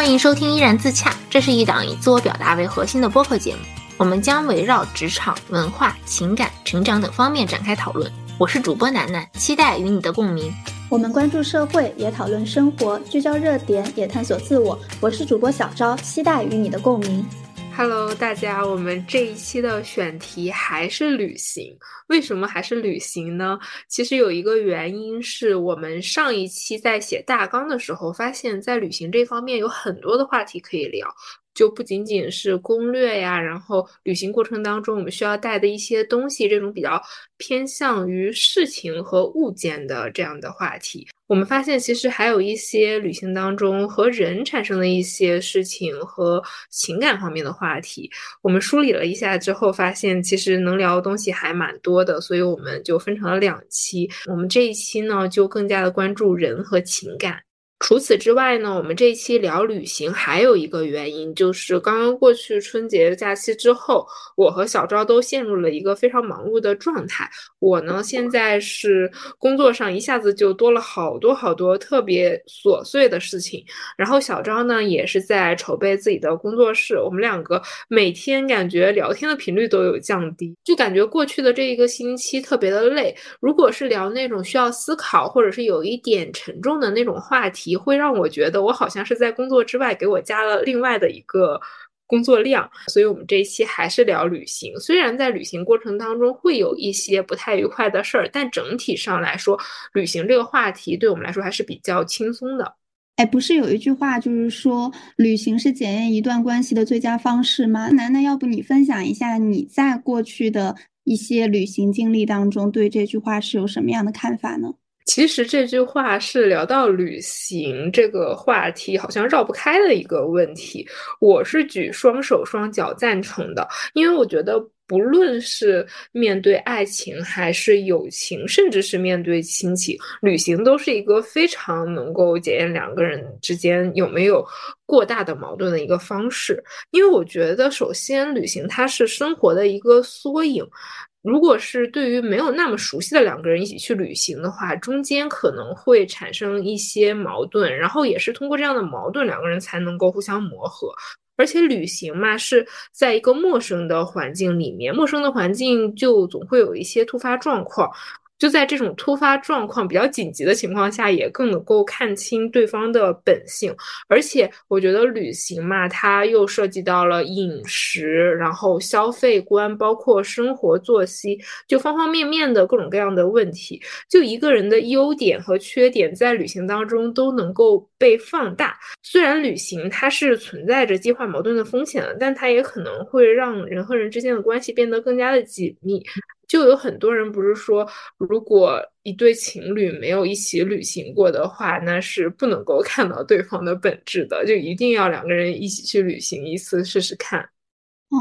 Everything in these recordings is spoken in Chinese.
欢迎收听《依然自洽》，这是一档以自我表达为核心的播客节目。我们将围绕职场、文化、情感、成长等方面展开讨论。我是主播楠楠，期待与你的共鸣。我们关注社会，也讨论生活，聚焦热点，也探索自我。我是主播小昭，期待与你的共鸣。Hello，大家，我们这一期的选题还是旅行。为什么还是旅行呢？其实有一个原因是我们上一期在写大纲的时候，发现，在旅行这方面有很多的话题可以聊。就不仅仅是攻略呀，然后旅行过程当中我们需要带的一些东西，这种比较偏向于事情和物件的这样的话题，我们发现其实还有一些旅行当中和人产生的一些事情和情感方面的话题。我们梳理了一下之后，发现其实能聊的东西还蛮多的，所以我们就分成了两期。我们这一期呢，就更加的关注人和情感。除此之外呢，我们这一期聊旅行还有一个原因，就是刚刚过去春节假期之后，我和小昭都陷入了一个非常忙碌的状态。我呢，现在是工作上一下子就多了好多好多特别琐碎的事情，然后小昭呢也是在筹备自己的工作室。我们两个每天感觉聊天的频率都有降低，就感觉过去的这一个星期特别的累。如果是聊那种需要思考或者是有一点沉重的那种话题，会让我觉得我好像是在工作之外给我加了另外的一个工作量，所以我们这一期还是聊旅行。虽然在旅行过程当中会有一些不太愉快的事儿，但整体上来说，旅行这个话题对我们来说还是比较轻松的。哎，不是有一句话就是说旅行是检验一段关系的最佳方式吗？楠楠，要不你分享一下你在过去的一些旅行经历当中对这句话是有什么样的看法呢？其实这句话是聊到旅行这个话题，好像绕不开的一个问题。我是举双手双脚赞成的，因为我觉得不论是面对爱情，还是友情，甚至是面对亲情，旅行都是一个非常能够检验两个人之间有没有过大的矛盾的一个方式。因为我觉得，首先旅行它是生活的一个缩影。如果是对于没有那么熟悉的两个人一起去旅行的话，中间可能会产生一些矛盾，然后也是通过这样的矛盾，两个人才能够互相磨合。而且旅行嘛，是在一个陌生的环境里面，陌生的环境就总会有一些突发状况。就在这种突发状况比较紧急的情况下，也更能够看清对方的本性。而且我觉得旅行嘛，它又涉及到了饮食，然后消费观，包括生活作息，就方方面面的各种各样的问题。就一个人的优点和缺点，在旅行当中都能够被放大。虽然旅行它是存在着激化矛盾的风险的，但它也可能会让人和人之间的关系变得更加的紧密。就有很多人不是说，如果一对情侣没有一起旅行过的话，那是不能够 看到对方的本质的，就一定要两个人一起去旅行一次试试看。哦，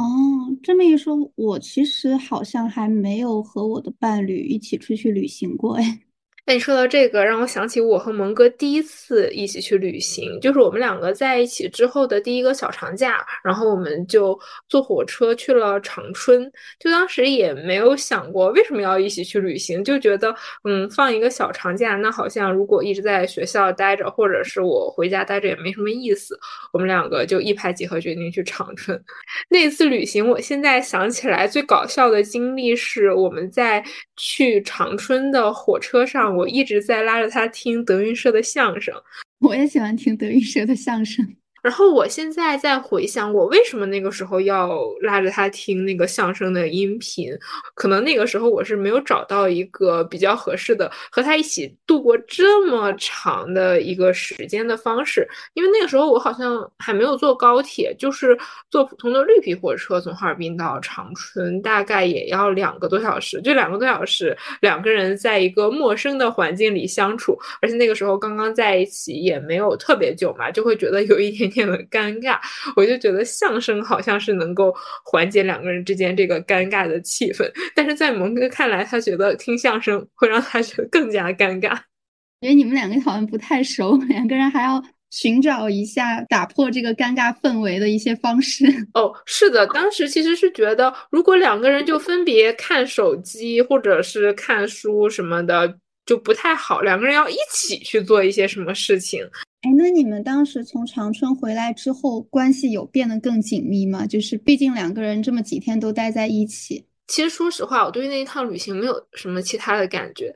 这么一说，我其实好像还没有和我的伴侣一起出去旅行过，哎。那你说到这个，让我想起我和蒙哥第一次一起去旅行，就是我们两个在一起之后的第一个小长假，然后我们就坐火车去了长春。就当时也没有想过为什么要一起去旅行，就觉得嗯，放一个小长假，那好像如果一直在学校待着，或者是我回家待着也没什么意思。我们两个就一拍即合，决定去长春。那次旅行，我现在想起来最搞笑的经历是我们在去长春的火车上。我一直在拉着他听德云社的相声，我也喜欢听德云社的相声。然后我现在在回想，我为什么那个时候要拉着他听那个相声的音频？可能那个时候我是没有找到一个比较合适的和他一起度过这么长的一个时间的方式，因为那个时候我好像还没有坐高铁，就是坐普通的绿皮火车从哈尔滨到长春，大概也要两个多小时，就两个多小时，两个人在一个陌生的环境里相处，而且那个时候刚刚在一起也没有特别久嘛，就会觉得有一点。变得尴尬，我就觉得相声好像是能够缓解两个人之间这个尴尬的气氛，但是在蒙哥看来，他觉得听相声会让他觉得更加尴尬。因为你们两个好像不太熟，两个人还要寻找一下打破这个尴尬氛围的一些方式。哦，是的，当时其实是觉得，如果两个人就分别看手机或者是看书什么的。就不太好，两个人要一起去做一些什么事情。哎，那你们当时从长春回来之后，关系有变得更紧密吗？就是毕竟两个人这么几天都待在一起。其实说实话，我对那一趟旅行没有什么其他的感觉，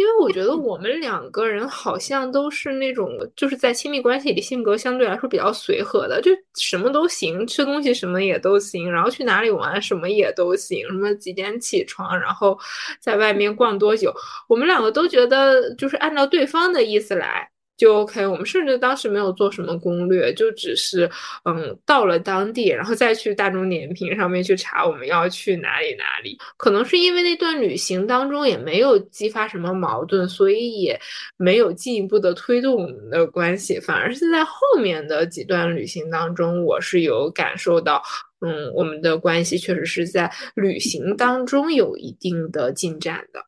因为我觉得我们两个人好像都是那种就是在亲密关系里性格相对来说比较随和的，就什么都行，吃东西什么也都行，然后去哪里玩什么也都行，什么几点起床，然后在外面逛多久，我们两个都觉得就是按照对方的意思来。就 OK，我们甚至当时没有做什么攻略，就只是嗯到了当地，然后再去大众点评上面去查我们要去哪里哪里。可能是因为那段旅行当中也没有激发什么矛盾，所以也没有进一步的推动我们的关系，反而是在后面的几段旅行当中，我是有感受到，嗯，我们的关系确实是在旅行当中有一定的进展的。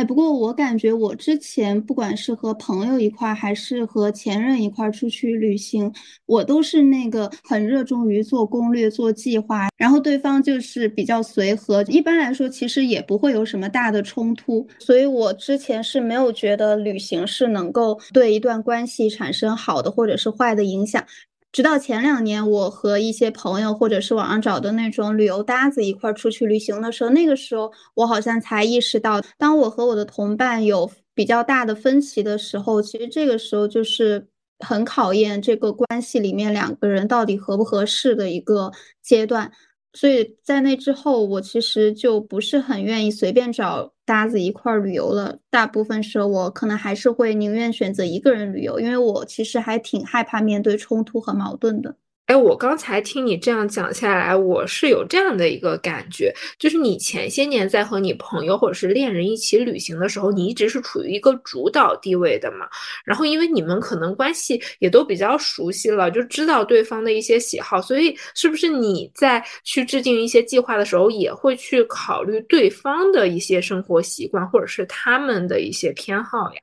哎，不过我感觉我之前不管是和朋友一块，还是和前任一块出去旅行，我都是那个很热衷于做攻略、做计划，然后对方就是比较随和。一般来说，其实也不会有什么大的冲突，所以我之前是没有觉得旅行是能够对一段关系产生好的或者是坏的影响。直到前两年，我和一些朋友或者是网上找的那种旅游搭子一块出去旅行的时候，那个时候我好像才意识到，当我和我的同伴有比较大的分歧的时候，其实这个时候就是很考验这个关系里面两个人到底合不合适的一个阶段。所以在那之后，我其实就不是很愿意随便找搭子一块儿旅游了。大部分时候，我可能还是会宁愿选择一个人旅游，因为我其实还挺害怕面对冲突和矛盾的。哎，我刚才听你这样讲下来，我是有这样的一个感觉，就是你前些年在和你朋友或者是恋人一起旅行的时候，你一直是处于一个主导地位的嘛。然后，因为你们可能关系也都比较熟悉了，就知道对方的一些喜好，所以是不是你在去制定一些计划的时候，也会去考虑对方的一些生活习惯，或者是他们的一些偏好呀？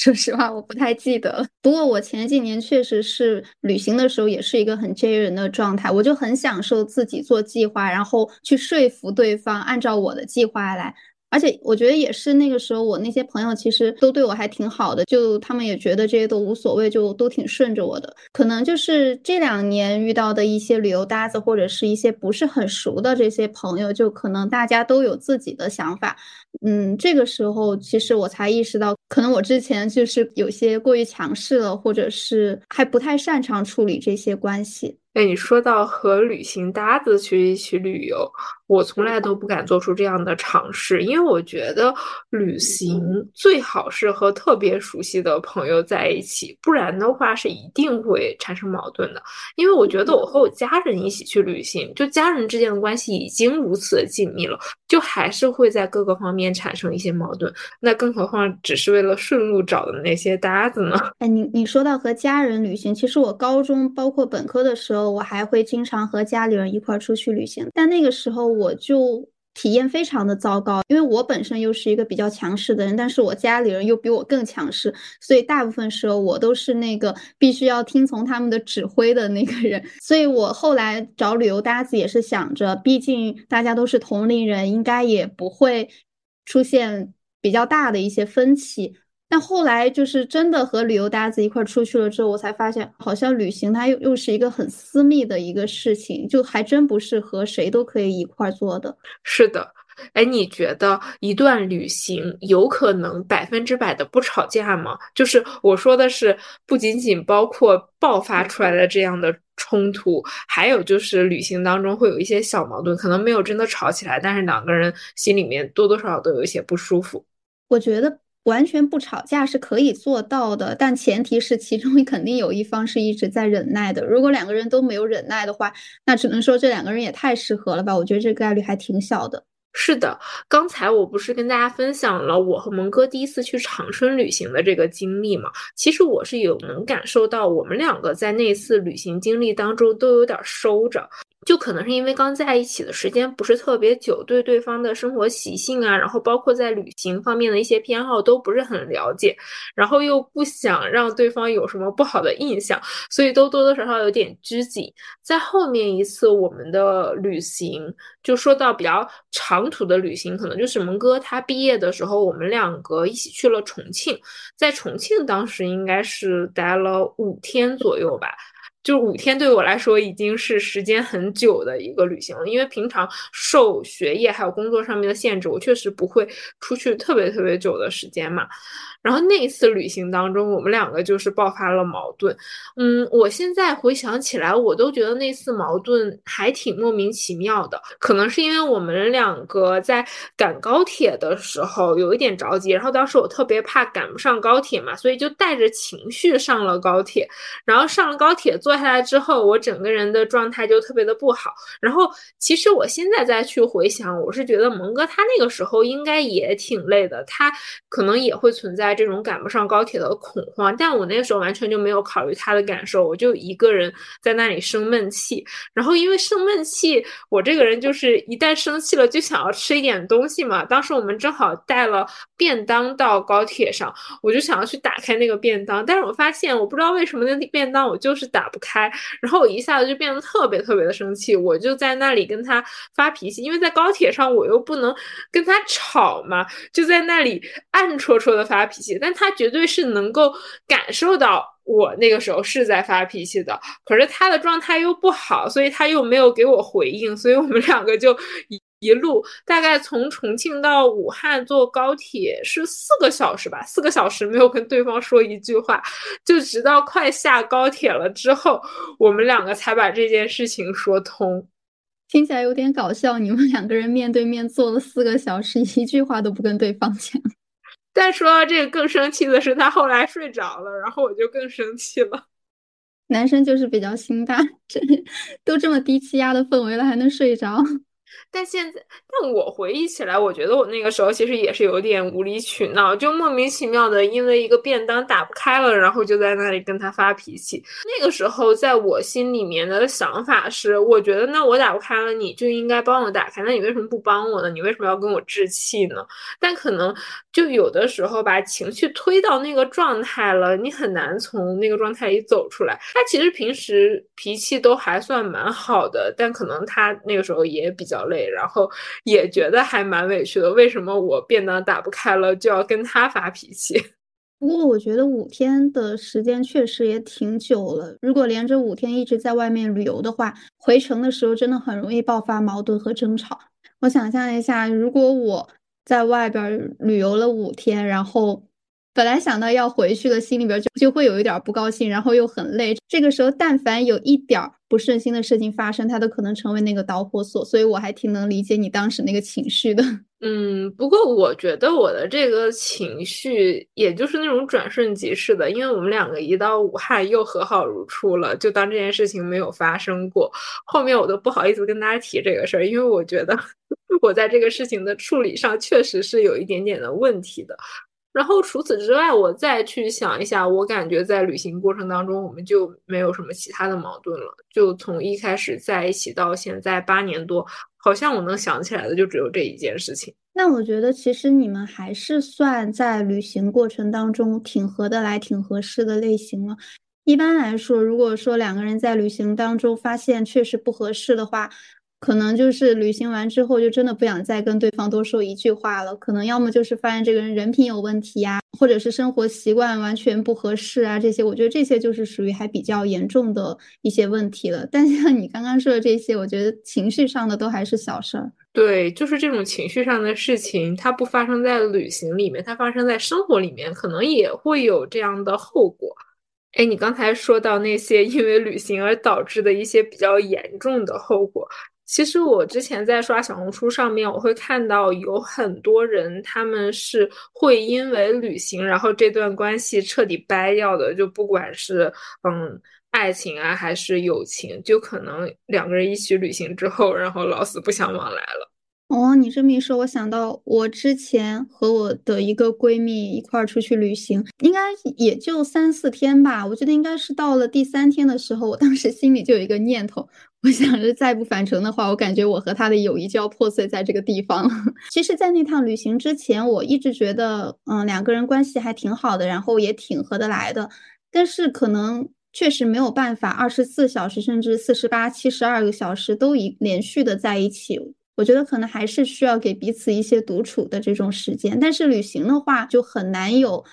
说实话，我不太记得了。不过我前几年确实是旅行的时候，也是一个很 J 人的状态。我就很享受自己做计划，然后去说服对方按照我的计划来。而且我觉得也是那个时候，我那些朋友其实都对我还挺好的，就他们也觉得这些都无所谓，就都挺顺着我的。可能就是这两年遇到的一些旅游搭子，或者是一些不是很熟的这些朋友，就可能大家都有自己的想法。嗯，这个时候其实我才意识到，可能我之前就是有些过于强势了，或者是还不太擅长处理这些关系。哎，你说到和旅行搭子去一起旅游，我从来都不敢做出这样的尝试，因为我觉得旅行最好是和特别熟悉的朋友在一起，不然的话是一定会产生矛盾的。因为我觉得我和我家人一起去旅行，就家人之间的关系已经如此的紧密了，就还是会在各个方面面产生一些矛盾。那更何况只是为了顺路找的那些搭子呢？哎，你你说到和家人旅行，其实我高中包括本科的时候。我还会经常和家里人一块儿出去旅行，但那个时候我就体验非常的糟糕，因为我本身又是一个比较强势的人，但是我家里人又比我更强势，所以大部分时候我都是那个必须要听从他们的指挥的那个人。所以我后来找旅游搭子也是想着，毕竟大家都是同龄人，应该也不会出现比较大的一些分歧。但后来就是真的和旅游搭子一块出去了之后，我才发现，好像旅行它又又是一个很私密的一个事情，就还真不是和谁都可以一块做的。是的，哎，你觉得一段旅行有可能百分之百的不吵架吗？就是我说的是，不仅仅包括爆发出来的这样的冲突，还有就是旅行当中会有一些小矛盾，可能没有真的吵起来，但是两个人心里面多多少少都有一些不舒服。我觉得。完全不吵架是可以做到的，但前提是其中 肯定有一方是一直在忍耐的。如果两个人都没有忍耐的话，那只能说这两个人也太适合了吧？我觉得这概率还挺小的。是的，刚才我不是跟大家分享了我和蒙哥第一次去长春旅行的这个经历嘛？其实我是有能感受到，我们两个在那次旅行经历当中都有点收着。就可能是因为刚在一起的时间不是特别久，对对方的生活习性啊，然后包括在旅行方面的一些偏好都不是很了解，然后又不想让对方有什么不好的印象，所以都多多少少有点拘谨。在后面一次我们的旅行，就说到比较长途的旅行，可能就是蒙哥他毕业的时候，我们两个一起去了重庆，在重庆当时应该是待了五天左右吧。就五天对我来说已经是时间很久的一个旅行了，因为平常受学业还有工作上面的限制，我确实不会出去特别特别久的时间嘛。然后那一次旅行当中，我们两个就是爆发了矛盾。嗯，我现在回想起来，我都觉得那次矛盾还挺莫名其妙的。可能是因为我们两个在赶高铁的时候有一点着急，然后当时我特别怕赶不上高铁嘛，所以就带着情绪上了高铁。然后上了高铁坐下来之后，我整个人的状态就特别的不好。然后其实我现在再去回想，我是觉得蒙哥他那个时候应该也挺累的，他可能也会存在。这种赶不上高铁的恐慌，但我那个时候完全就没有考虑他的感受，我就一个人在那里生闷气。然后因为生闷气，我这个人就是一旦生气了就想要吃一点东西嘛。当时我们正好带了便当到高铁上，我就想要去打开那个便当，但是我发现我不知道为什么那便当我就是打不开，然后我一下子就变得特别特别的生气，我就在那里跟他发脾气，因为在高铁上我又不能跟他吵嘛，就在那里暗戳戳的发脾。但他绝对是能够感受到我那个时候是在发脾气的，可是他的状态又不好，所以他又没有给我回应，所以我们两个就一一路大概从重庆到武汉坐高铁是四个小时吧，四个小时没有跟对方说一句话，就直到快下高铁了之后，我们两个才把这件事情说通。听起来有点搞笑，你们两个人面对面坐了四个小时，一句话都不跟对方讲。再说这个，更生气的是他后来睡着了，然后我就更生气了。男生就是比较心大，这都这么低气压的氛围了，还能睡着。但现在，但我回忆起来，我觉得我那个时候其实也是有点无理取闹，就莫名其妙的因为一个便当打不开了，然后就在那里跟他发脾气。那个时候，在我心里面的想法是，我觉得那我打不开了，你就应该帮我打开，那你为什么不帮我呢？你为什么要跟我置气呢？但可能就有的时候把情绪推到那个状态了，你很难从那个状态里走出来。他其实平时脾气都还算蛮好的，但可能他那个时候也比较累。然后也觉得还蛮委屈的，为什么我便当打不开了就要跟他发脾气？不过我觉得五天的时间确实也挺久了，如果连着五天一直在外面旅游的话，回程的时候真的很容易爆发矛盾和争吵。我想象一下，如果我在外边旅游了五天，然后。本来想到要回去了，心里边就就会有一点不高兴，然后又很累。这个时候，但凡有一点不顺心的事情发生，它都可能成为那个导火索。所以我还挺能理解你当时那个情绪的。嗯，不过我觉得我的这个情绪也就是那种转瞬即逝的，因为我们两个一到武汉又和好如初了，就当这件事情没有发生过。后面我都不好意思跟大家提这个事儿，因为我觉得 我在这个事情的处理上确实是有一点点的问题的。然后除此之外，我再去想一下，我感觉在旅行过程当中，我们就没有什么其他的矛盾了。就从一开始在一起到现在八年多，好像我能想起来的就只有这一件事情。那我觉得其实你们还是算在旅行过程当中挺合得来、挺合适的类型了。一般来说，如果说两个人在旅行当中发现确实不合适的话，可能就是旅行完之后，就真的不想再跟对方多说一句话了。可能要么就是发现这个人人品有问题呀，或者是生活习惯完全不合适啊。这些我觉得这些就是属于还比较严重的一些问题了。但像你刚刚说的这些，我觉得情绪上的都还是小事儿。对，就是这种情绪上的事情，它不发生在旅行里面，它发生在生活里面，可能也会有这样的后果。哎，你刚才说到那些因为旅行而导致的一些比较严重的后果。其实我之前在刷小红书上面，我会看到有很多人，他们是会因为旅行，然后这段关系彻底掰掉的。就不管是嗯爱情啊，还是友情，就可能两个人一起旅行之后，然后老死不相往来了。哦，你这么一说，我想到我之前和我的一个闺蜜一块儿出去旅行，应该也就三四天吧。我觉得应该是到了第三天的时候，我当时心里就有一个念头，我想着再不返程的话，我感觉我和她的友谊就要破碎在这个地方了。其实，在那趟旅行之前，我一直觉得，嗯，两个人关系还挺好的，然后也挺合得来的，但是可能确实没有办法二十四小时甚至四十八、七十二个小时都一连续的在一起。我觉得可能还是需要给彼此一些独处的这种时间，但是旅行的话就很难有。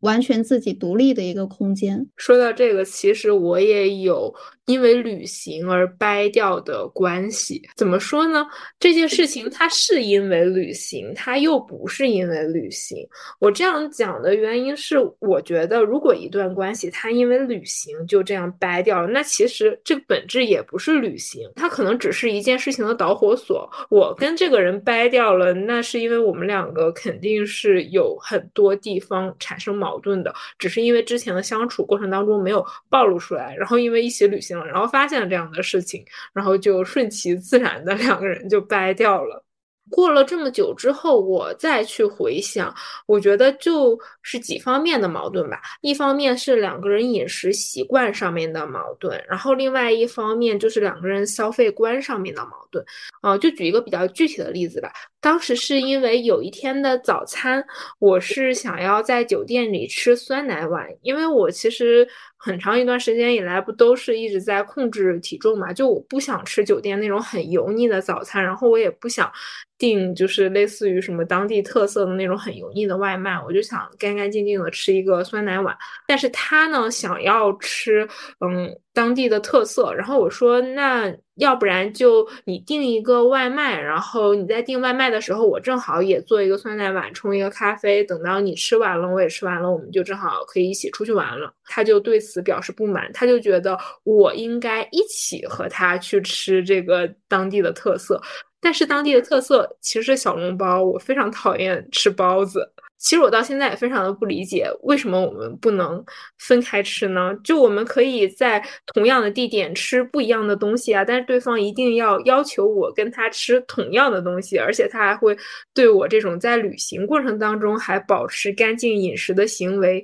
完全自己独立的一个空间。说到这个，其实我也有因为旅行而掰掉的关系。怎么说呢？这件事情它是因为旅行，它又不是因为旅行。我这样讲的原因是，我觉得如果一段关系它因为旅行就这样掰掉了，那其实这个本质也不是旅行，它可能只是一件事情的导火索。我跟这个人掰掉了，那是因为我们两个肯定是有很多地方产生。矛盾的，只是因为之前的相处过程当中没有暴露出来，然后因为一起旅行然后发现了这样的事情，然后就顺其自然的 两个人就掰掉了。过了这么久之后，我再去回想，我觉得就是几方面的矛盾吧。一方面是两个人饮食习惯上面的矛盾，然后另外一方面就是两个人消费观上面的矛盾。啊，就举一个比较具体的例子吧。当时是因为有一天的早餐，我是想要在酒店里吃酸奶碗，因为我其实很长一段时间以来不都是一直在控制体重嘛，就我不想吃酒店那种很油腻的早餐，然后我也不想订就是类似于什么当地特色的那种很油腻的外卖，我就想干干净净的吃一个酸奶碗。但是他呢想要吃嗯当地的特色，然后我说那要不然就你订一个外卖，然后你在订外卖。的时候，我正好也做一个酸奶碗，冲一个咖啡。等到你吃完了，我也吃完了，我们就正好可以一起出去玩了。他就对此表示不满，他就觉得我应该一起和他去吃这个当地的特色。但是当地的特色其实小笼包，我非常讨厌吃包子。其实我到现在也非常的不理解，为什么我们不能分开吃呢？就我们可以在同样的地点吃不一样的东西啊，但是对方一定要要求我跟他吃同样的东西，而且他还会对我这种在旅行过程当中还保持干净饮食的行为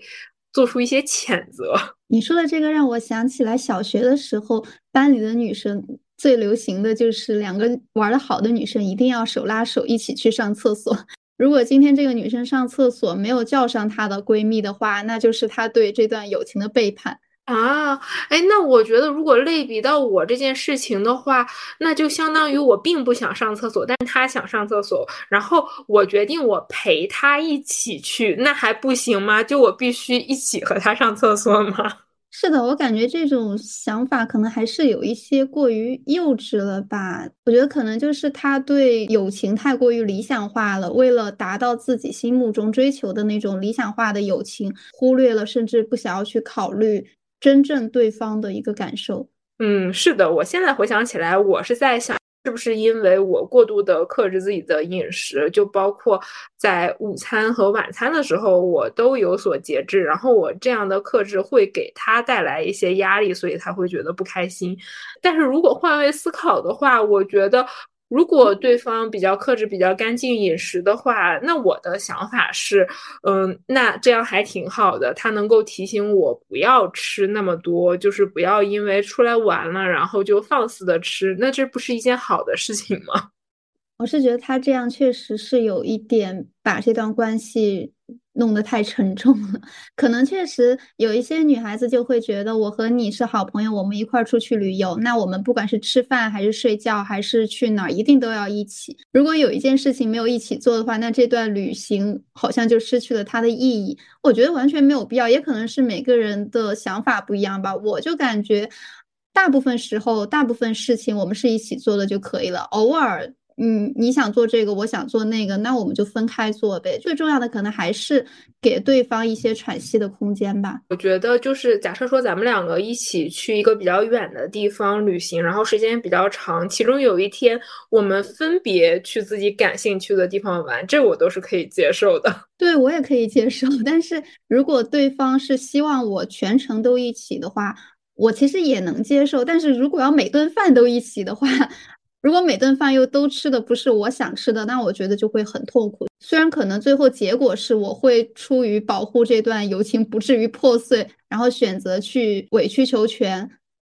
做出一些谴责。你说的这个让我想起来，小学的时候班里的女生最流行的就是两个玩的好的女生一定要手拉手一起去上厕所。如果今天这个女生上厕所没有叫上她的闺蜜的话，那就是她对这段友情的背叛啊！哎，那我觉得如果类比到我这件事情的话，那就相当于我并不想上厕所，但是她想上厕所，然后我决定我陪她一起去，那还不行吗？就我必须一起和她上厕所吗？是的，我感觉这种想法可能还是有一些过于幼稚了吧。我觉得可能就是他对友情太过于理想化了，为了达到自己心目中追求的那种理想化的友情，忽略了甚至不想要去考虑真正对方的一个感受。嗯，是的，我现在回想起来，我是在想。是不是因为我过度的克制自己的饮食，就包括在午餐和晚餐的时候，我都有所节制。然后我这样的克制会给他带来一些压力，所以他会觉得不开心。但是如果换位思考的话，我觉得。如果对方比较克制、比较干净饮食的话，那我的想法是，嗯，那这样还挺好的。他能够提醒我不要吃那么多，就是不要因为出来玩了，然后就放肆的吃。那这不是一件好的事情吗？我是觉得他这样确实是有一点把这段关系。弄得太沉重了，可能确实有一些女孩子就会觉得我和你是好朋友，我们一块儿出去旅游，那我们不管是吃饭还是睡觉还是去哪儿，一定都要一起。如果有一件事情没有一起做的话，那这段旅行好像就失去了它的意义。我觉得完全没有必要，也可能是每个人的想法不一样吧。我就感觉，大部分时候，大部分事情我们是一起做的就可以了，偶尔。嗯，你想做这个，我想做那个，那我们就分开做呗。最重要的可能还是给对方一些喘息的空间吧。我觉得就是假设说咱们两个一起去一个比较远的地方旅行，然后时间比较长，其中有一天我们分别去自己感兴趣的地方玩，这我都是可以接受的。对我也可以接受，但是如果对方是希望我全程都一起的话，我其实也能接受。但是如果要每顿饭都一起的话，如果每顿饭又都吃的不是我想吃的，那我觉得就会很痛苦。虽然可能最后结果是我会出于保护这段友情不至于破碎，然后选择去委曲求全。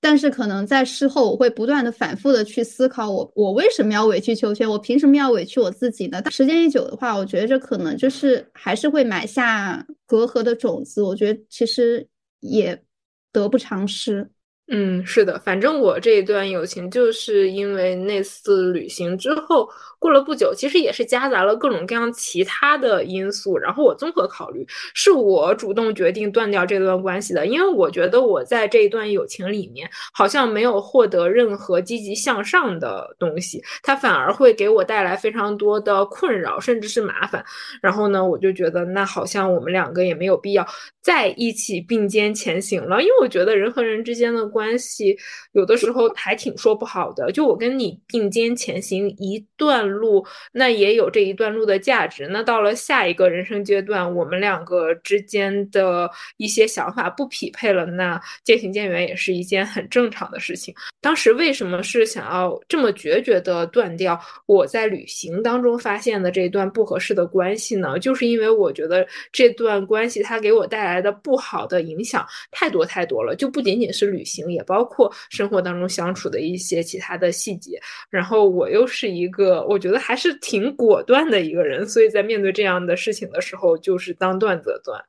但是可能在事后，我会不断的反复的去思考，我我为什么要委曲求全？我凭什么要委屈我自己呢？时间一久的话，我觉得这可能就是还是会埋下隔阂的种子。我觉得其实也得不偿失。嗯，是的，反正我这一段友情就是因为那次旅行之后，过了不久，其实也是夹杂了各种各样其他的因素，然后我综合考虑，是我主动决定断掉这段关系的，因为我觉得我在这一段友情里面好像没有获得任何积极向上的东西，它反而会给我带来非常多的困扰，甚至是麻烦。然后呢，我就觉得那好像我们两个也没有必要在一起并肩前行了，因为我觉得人和人之间的关关系有的时候还挺说不好的，就我跟你并肩前行一段路，那也有这一段路的价值。那到了下一个人生阶段，我们两个之间的一些想法不匹配了，那渐行渐远也是一件很正常的事情。当时为什么是想要这么决绝的断掉我在旅行当中发现的这段不合适的关系呢？就是因为我觉得这段关系它给我带来的不好的影响太多太多了，就不仅仅是旅行。也包括生活当中相处的一些其他的细节，然后我又是一个我觉得还是挺果断的一个人，所以在面对这样的事情的时候，就是当断则断。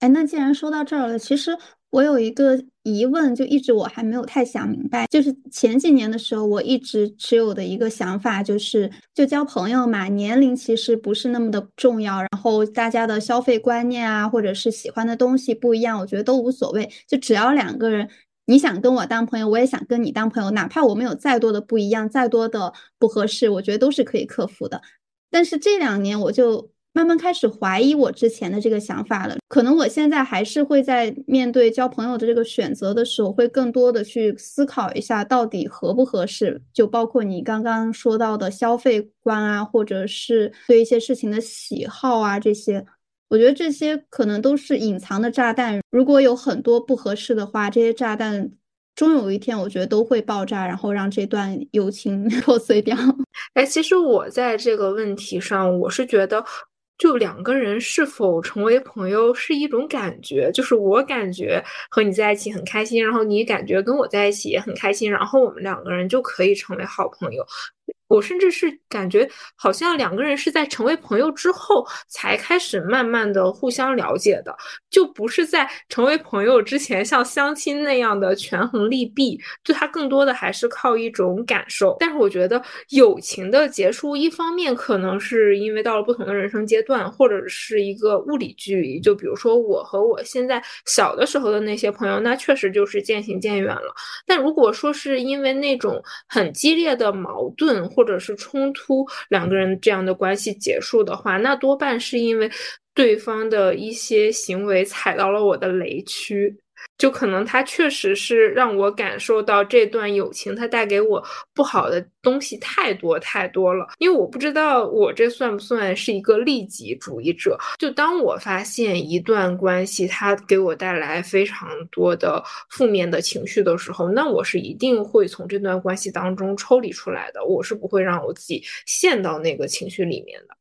哎，那既然说到这儿了，其实我有一个疑问，就一直我还没有太想明白，就是前几年的时候，我一直持有的一个想法就是，就交朋友嘛，年龄其实不是那么的重要，然后大家的消费观念啊，或者是喜欢的东西不一样，我觉得都无所谓，就只要两个人。你想跟我当朋友，我也想跟你当朋友，哪怕我们有再多的不一样，再多的不合适，我觉得都是可以克服的。但是这两年，我就慢慢开始怀疑我之前的这个想法了。可能我现在还是会在面对交朋友的这个选择的时候，会更多的去思考一下到底合不合适。就包括你刚刚说到的消费观啊，或者是对一些事情的喜好啊这些。我觉得这些可能都是隐藏的炸弹，如果有很多不合适的话，这些炸弹终有一天，我觉得都会爆炸，然后让这段友情 破碎掉。哎，其实我在这个问题上，我是觉得，就两个人是否成为朋友是一种感觉，就是我感觉和你在一起很开心，然后你感觉跟我在一起也很开心，然后我们两个人就可以成为好朋友。我甚至是感觉，好像两个人是在成为朋友之后才开始慢慢的互相了解的，就不是在成为朋友之前像相亲那样的权衡利弊，就他更多的还是靠一种感受。但是我觉得友情的结束，一方面可能是因为到了不同的人生阶段，或者是一个物理距离。就比如说我和我现在小的时候的那些朋友，那确实就是渐行渐远了。但如果说是因为那种很激烈的矛盾，或者是冲突，两个人这样的关系结束的话，那多半是因为对方的一些行为踩到了我的雷区，就可能他确实是让我感受到这段友情它带给我不好的东西太多太多了。因为我不知道我这算不算是一个利己主义者。就当我发现一段关系它给我带来非常多的负面的情绪的时候，那我是一定会从这段关系当中抽离出来的。我是不会让我自己陷到那个情绪里面的。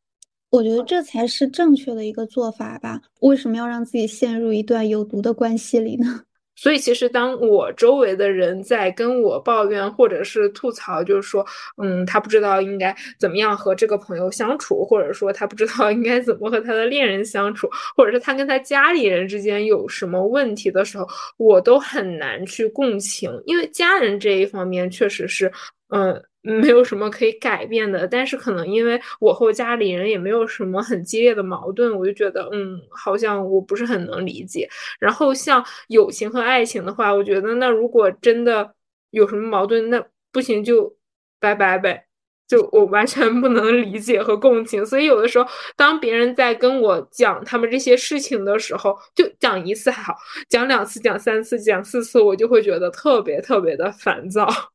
我觉得这才是正确的一个做法吧。为什么要让自己陷入一段有毒的关系里呢？所以，其实当我周围的人在跟我抱怨或者是吐槽，就是说，嗯，他不知道应该怎么样和这个朋友相处，或者说他不知道应该怎么和他的恋人相处，或者是他跟他家里人之间有什么问题的时候，我都很难去共情，因为家人这一方面确实是，嗯。没有什么可以改变的，但是可能因为我和家里人也没有什么很激烈的矛盾，我就觉得，嗯，好像我不是很能理解。然后像友情和爱情的话，我觉得那如果真的有什么矛盾，那不行就拜拜呗，就我完全不能理解和共情。所以有的时候，当别人在跟我讲他们这些事情的时候，就讲一次还好，讲两次、讲三次、讲四次，我就会觉得特别特别的烦躁。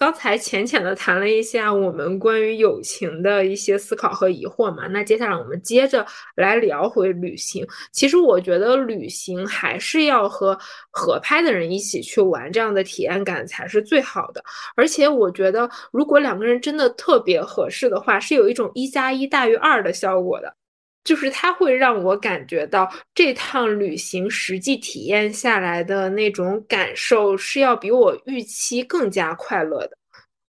刚才浅浅的谈了一下我们关于友情的一些思考和疑惑嘛，那接下来我们接着来聊回旅行。其实我觉得旅行还是要和合拍的人一起去玩，这样的体验感才是最好的。而且我觉得，如果两个人真的特别合适的话，是有一种一加一大于二的效果的。就是它会让我感觉到这趟旅行实际体验下来的那种感受是要比我预期更加快乐的。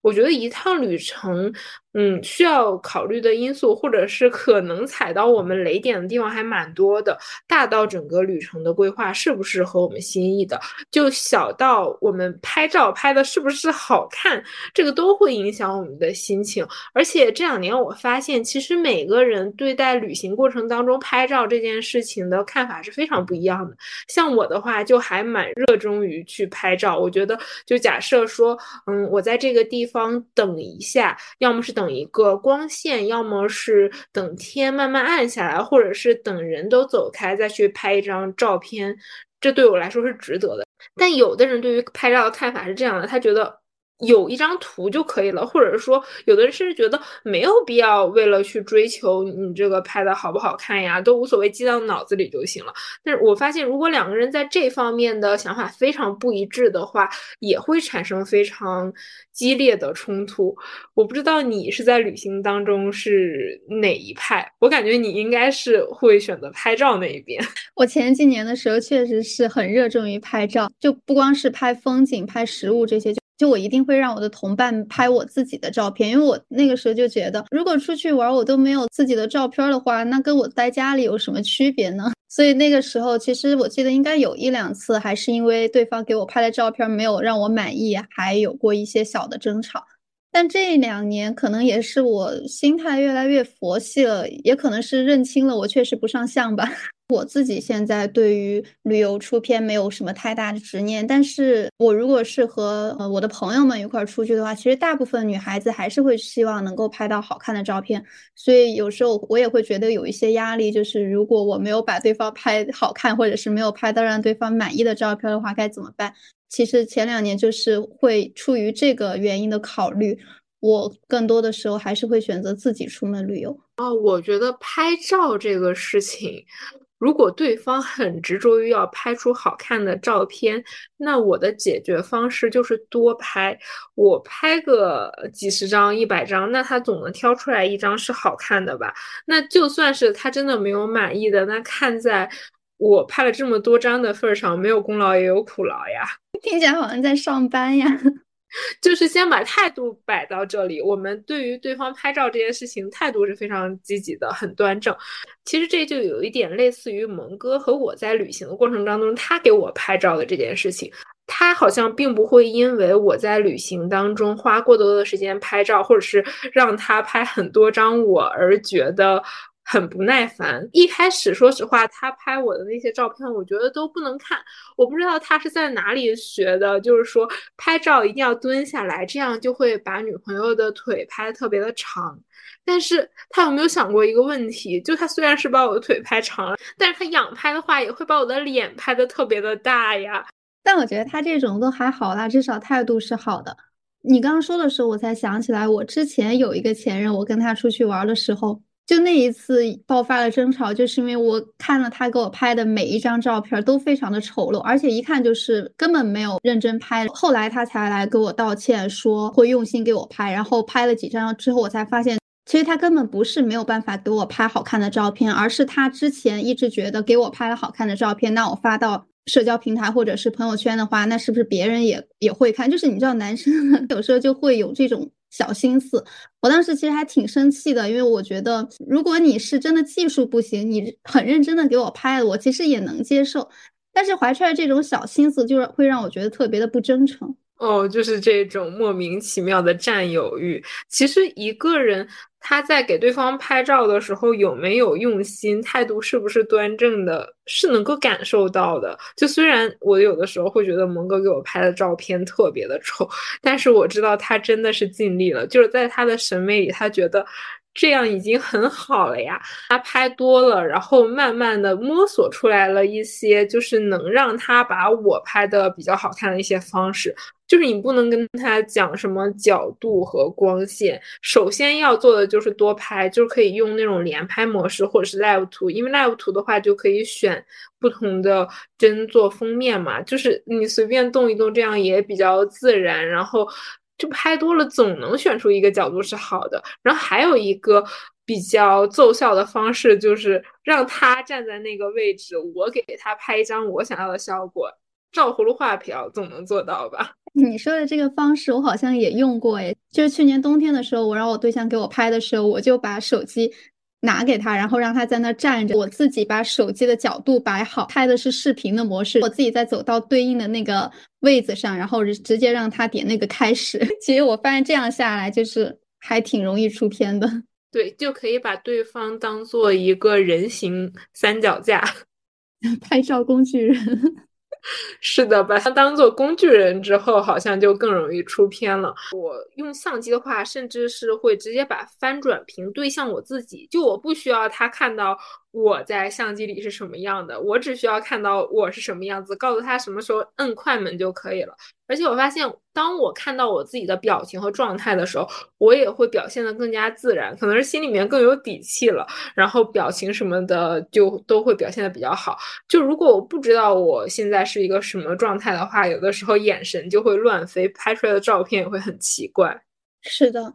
我觉得一趟旅程。嗯，需要考虑的因素，或者是可能踩到我们雷点的地方还蛮多的。大到整个旅程的规划是不是合我们心意的，就小到我们拍照拍的是不是好看，这个都会影响我们的心情。而且这两年我发现，其实每个人对待旅行过程当中拍照这件事情的看法是非常不一样的。像我的话，就还蛮热衷于去拍照。我觉得，就假设说，嗯，我在这个地方等一下，要么是。等一个光线，要么是等天慢慢暗下来，或者是等人都走开再去拍一张照片，这对我来说是值得的。但有的人对于拍照的看法是这样的，他觉得。有一张图就可以了，或者是说，有的人甚至觉得没有必要为了去追求你这个拍的好不好看呀，都无所谓，记到脑子里就行了。但是我发现，如果两个人在这方面的想法非常不一致的话，也会产生非常激烈的冲突。我不知道你是在旅行当中是哪一派，我感觉你应该是会选择拍照那一边。我前几年的时候确实是很热衷于拍照，就不光是拍风景、拍食物这些就。就我一定会让我的同伴拍我自己的照片，因为我那个时候就觉得，如果出去玩我都没有自己的照片的话，那跟我待家里有什么区别呢？所以那个时候，其实我记得应该有一两次，还是因为对方给我拍的照片没有让我满意，还有过一些小的争吵。但这两年可能也是我心态越来越佛系了，也可能是认清了我确实不上相吧。我自己现在对于旅游出片没有什么太大的执念，但是我如果是和呃我的朋友们一块儿出去的话，其实大部分女孩子还是会希望能够拍到好看的照片，所以有时候我也会觉得有一些压力，就是如果我没有把对方拍好看，或者是没有拍到让对方满意的照片的话，该怎么办？其实前两年就是会出于这个原因的考虑，我更多的时候还是会选择自己出门旅游。哦，我觉得拍照这个事情。如果对方很执着于要拍出好看的照片，那我的解决方式就是多拍。我拍个几十张、一百张，那他总能挑出来一张是好看的吧？那就算是他真的没有满意的，那看在我拍了这么多张的份上，没有功劳也有苦劳呀。听起来好像在上班呀。就是先把态度摆到这里，我们对于对方拍照这件事情态度是非常积极的，很端正。其实这就有一点类似于蒙哥和我在旅行的过程当中，他给我拍照的这件事情，他好像并不会因为我在旅行当中花过多的时间拍照，或者是让他拍很多张我而觉得。很不耐烦。一开始，说实话，他拍我的那些照片，我觉得都不能看。我不知道他是在哪里学的，就是说拍照一定要蹲下来，这样就会把女朋友的腿拍的特别的长。但是他有没有想过一个问题？就他虽然是把我的腿拍长了，但是他仰拍的话，也会把我的脸拍的特别的大呀。但我觉得他这种都还好啦，至少态度是好的。你刚刚说的时候，我才想起来，我之前有一个前任，我跟他出去玩的时候。就那一次爆发了争吵，就是因为我看了他给我拍的每一张照片都非常的丑陋，而且一看就是根本没有认真拍。后来他才来给我道歉，说会用心给我拍。然后拍了几张之后，我才发现其实他根本不是没有办法给我拍好看的照片，而是他之前一直觉得给我拍了好看的照片，那我发到社交平台或者是朋友圈的话，那是不是别人也也会看？就是你知道，男生 有时候就会有这种。小心思，我当时其实还挺生气的，因为我觉得如果你是真的技术不行，你很认真的给我拍了，我其实也能接受。但是怀揣这种小心思，就是会让我觉得特别的不真诚。哦，就是这种莫名其妙的占有欲。其实一个人他在给对方拍照的时候有没有用心，态度是不是端正的，是能够感受到的。就虽然我有的时候会觉得蒙哥给我拍的照片特别的丑，但是我知道他真的是尽力了，就是在他的审美里，他觉得。这样已经很好了呀，他拍多了，然后慢慢的摸索出来了一些，就是能让他把我拍的比较好看的一些方式。就是你不能跟他讲什么角度和光线，首先要做的就是多拍，就是可以用那种连拍模式或者是 live 图，因为 live 图的话就可以选不同的帧做封面嘛，就是你随便动一动，这样也比较自然，然后就拍多了总能选出一个角度是好的。然后还有一个比较奏效的方式，就是让他站在那个位置，我给他拍一张我想要的效果。照葫芦画瓢总能做到吧？你说的这个方式我好像也用过诶，就是去年冬天的时候，我让我对象给我拍的时候，我就把手机拿给他，然后让他在那站着，我自己把手机的角度摆好，拍的是视频的模式，我自己再走到对应的那个位子上，然后直接让他点那个开始。其实我发现这样下来就是还挺容易出片的。对，就可以把对方当做一个人形三脚架，拍照工具人。是的，把它当做工具人之后，好像就更容易出片了。我用相机的话，甚至是会直接把翻转屏对向我自己，就我不需要他看到。我在相机里是什么样的，我只需要看到我是什么样子，告诉他什么时候摁快门就可以了。而且我发现，当我看到我自己的表情和状态的时候，我也会表现得更加自然，可能是心里面更有底气了，然后表情什么的就都会表现得比较好。就如果我不知道我现在是一个什么状态的话，有的时候眼神就会乱飞，拍出来的照片也会很奇怪。是的。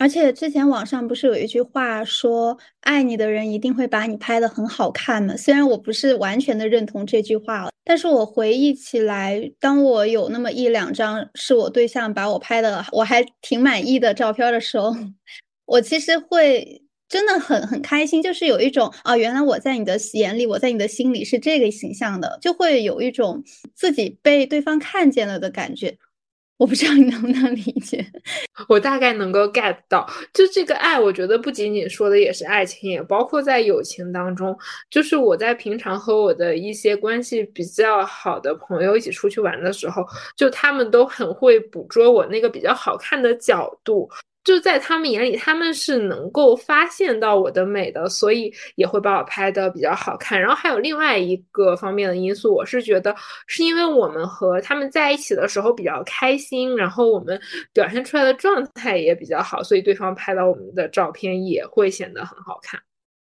而且之前网上不是有一句话说，爱你的人一定会把你拍的很好看吗？虽然我不是完全的认同这句话，但是我回忆起来，当我有那么一两张是我对象把我拍的我还挺满意的照片的时候，我其实会真的很很开心，就是有一种啊，原来我在你的眼里，我在你的心里是这个形象的，就会有一种自己被对方看见了的感觉。我不知道你能不能理解，我大概能够 get 到，就这个爱，我觉得不仅仅说的也是爱情，也包括在友情当中。就是我在平常和我的一些关系比较好的朋友一起出去玩的时候，就他们都很会捕捉我那个比较好看的角度。就在他们眼里，他们是能够发现到我的美的，所以也会把我拍的比较好看。然后还有另外一个方面的因素，我是觉得是因为我们和他们在一起的时候比较开心，然后我们表现出来的状态也比较好，所以对方拍到我们的照片也会显得很好看。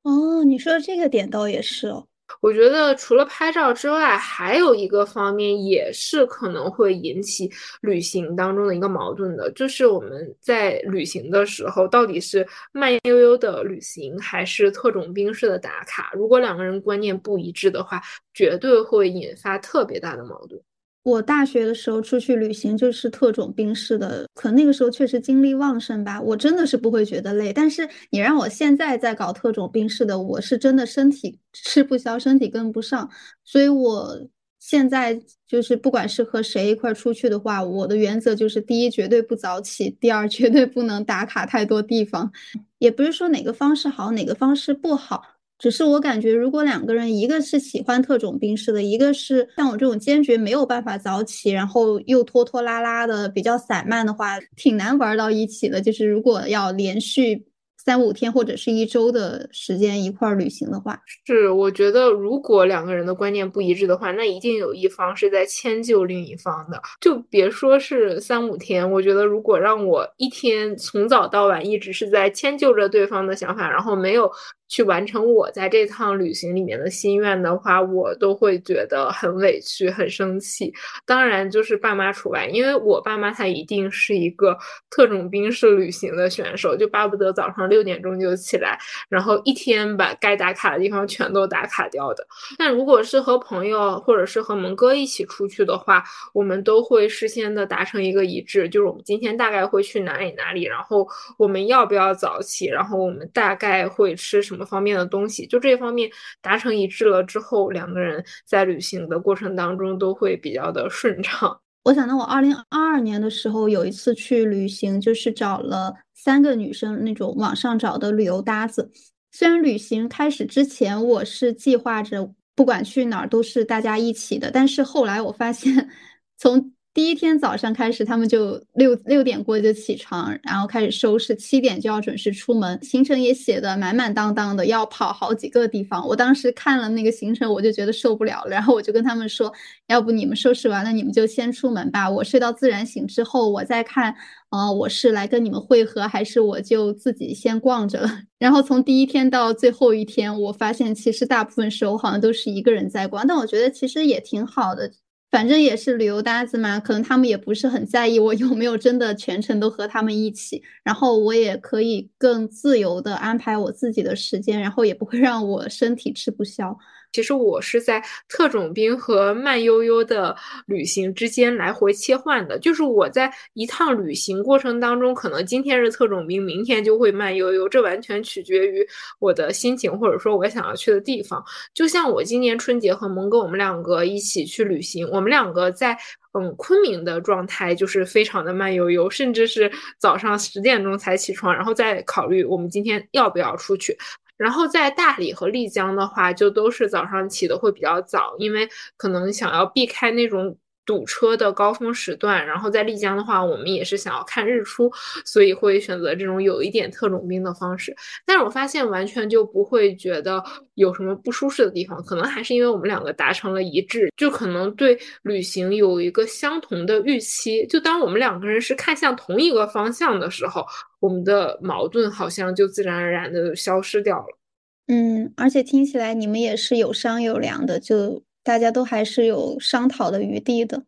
哦，你说的这个点倒也是哦。我觉得除了拍照之外，还有一个方面也是可能会引起旅行当中的一个矛盾的，就是我们在旅行的时候，到底是慢悠悠的旅行，还是特种兵式的打卡？如果两个人观念不一致的话，绝对会引发特别大的矛盾。我大学的时候出去旅行就是特种兵式的，可那个时候确实精力旺盛吧，我真的是不会觉得累。但是你让我现在在搞特种兵式的，我是真的身体吃不消，身体跟不上。所以我现在就是不管是和谁一块出去的话，我的原则就是第一绝对不早起，第二绝对不能打卡太多地方。也不是说哪个方式好，哪个方式不好。只是我感觉，如果两个人一个是喜欢特种兵式的，一个是像我这种坚决没有办法早起，然后又拖拖拉拉的比较散漫的话，挺难玩到一起的。就是如果要连续。三五天或者是一周的时间一块儿旅行的话，是我觉得如果两个人的观念不一致的话，那一定有一方是在迁就另一方的。就别说是三五天，我觉得如果让我一天从早到晚一直是在迁就着对方的想法，然后没有去完成我在这趟旅行里面的心愿的话，我都会觉得很委屈、很生气。当然，就是爸妈除外，因为我爸妈他一定是一个特种兵式旅行的选手，就巴不得早上。六点钟就起来，然后一天把该打卡的地方全都打卡掉的。但如果是和朋友或者是和蒙哥一起出去的话，我们都会事先的达成一个一致，就是我们今天大概会去哪里哪里，然后我们要不要早起，然后我们大概会吃什么方面的东西，就这方面达成一致了之后，两个人在旅行的过程当中都会比较的顺畅。我想到我二零二二年的时候有一次去旅行，就是找了三个女生那种网上找的旅游搭子。虽然旅行开始之前我是计划着不管去哪儿都是大家一起的，但是后来我发现，从第一天早上开始，他们就六六点过就起床，然后开始收拾，七点就要准时出门。行程也写的满满当当的，要跑好几个地方。我当时看了那个行程，我就觉得受不了了，然后我就跟他们说，要不你们收拾完了，你们就先出门吧。我睡到自然醒之后，我再看，呃，我是来跟你们会合，还是我就自己先逛着了。然后从第一天到最后一天，我发现其实大部分时候好像都是一个人在逛，但我觉得其实也挺好的。反正也是旅游搭子嘛，可能他们也不是很在意我有没有真的全程都和他们一起，然后我也可以更自由的安排我自己的时间，然后也不会让我身体吃不消。其实我是在特种兵和慢悠悠的旅行之间来回切换的，就是我在一趟旅行过程当中，可能今天是特种兵，明天就会慢悠悠，这完全取决于我的心情，或者说我想要去的地方。就像我今年春节和蒙哥我们两个一起去旅行，我们两个在嗯昆明的状态就是非常的慢悠悠，甚至是早上十点钟才起床，然后再考虑我们今天要不要出去。然后在大理和丽江的话，就都是早上起的会比较早，因为可能想要避开那种堵车的高峰时段。然后在丽江的话，我们也是想要看日出，所以会选择这种有一点特种兵的方式。但是我发现完全就不会觉得有什么不舒适的地方，可能还是因为我们两个达成了一致，就可能对旅行有一个相同的预期。就当我们两个人是看向同一个方向的时候。我们的矛盾好像就自然而然的消失掉了。嗯，而且听起来你们也是有商有量的，就大家都还是有商讨的余地的。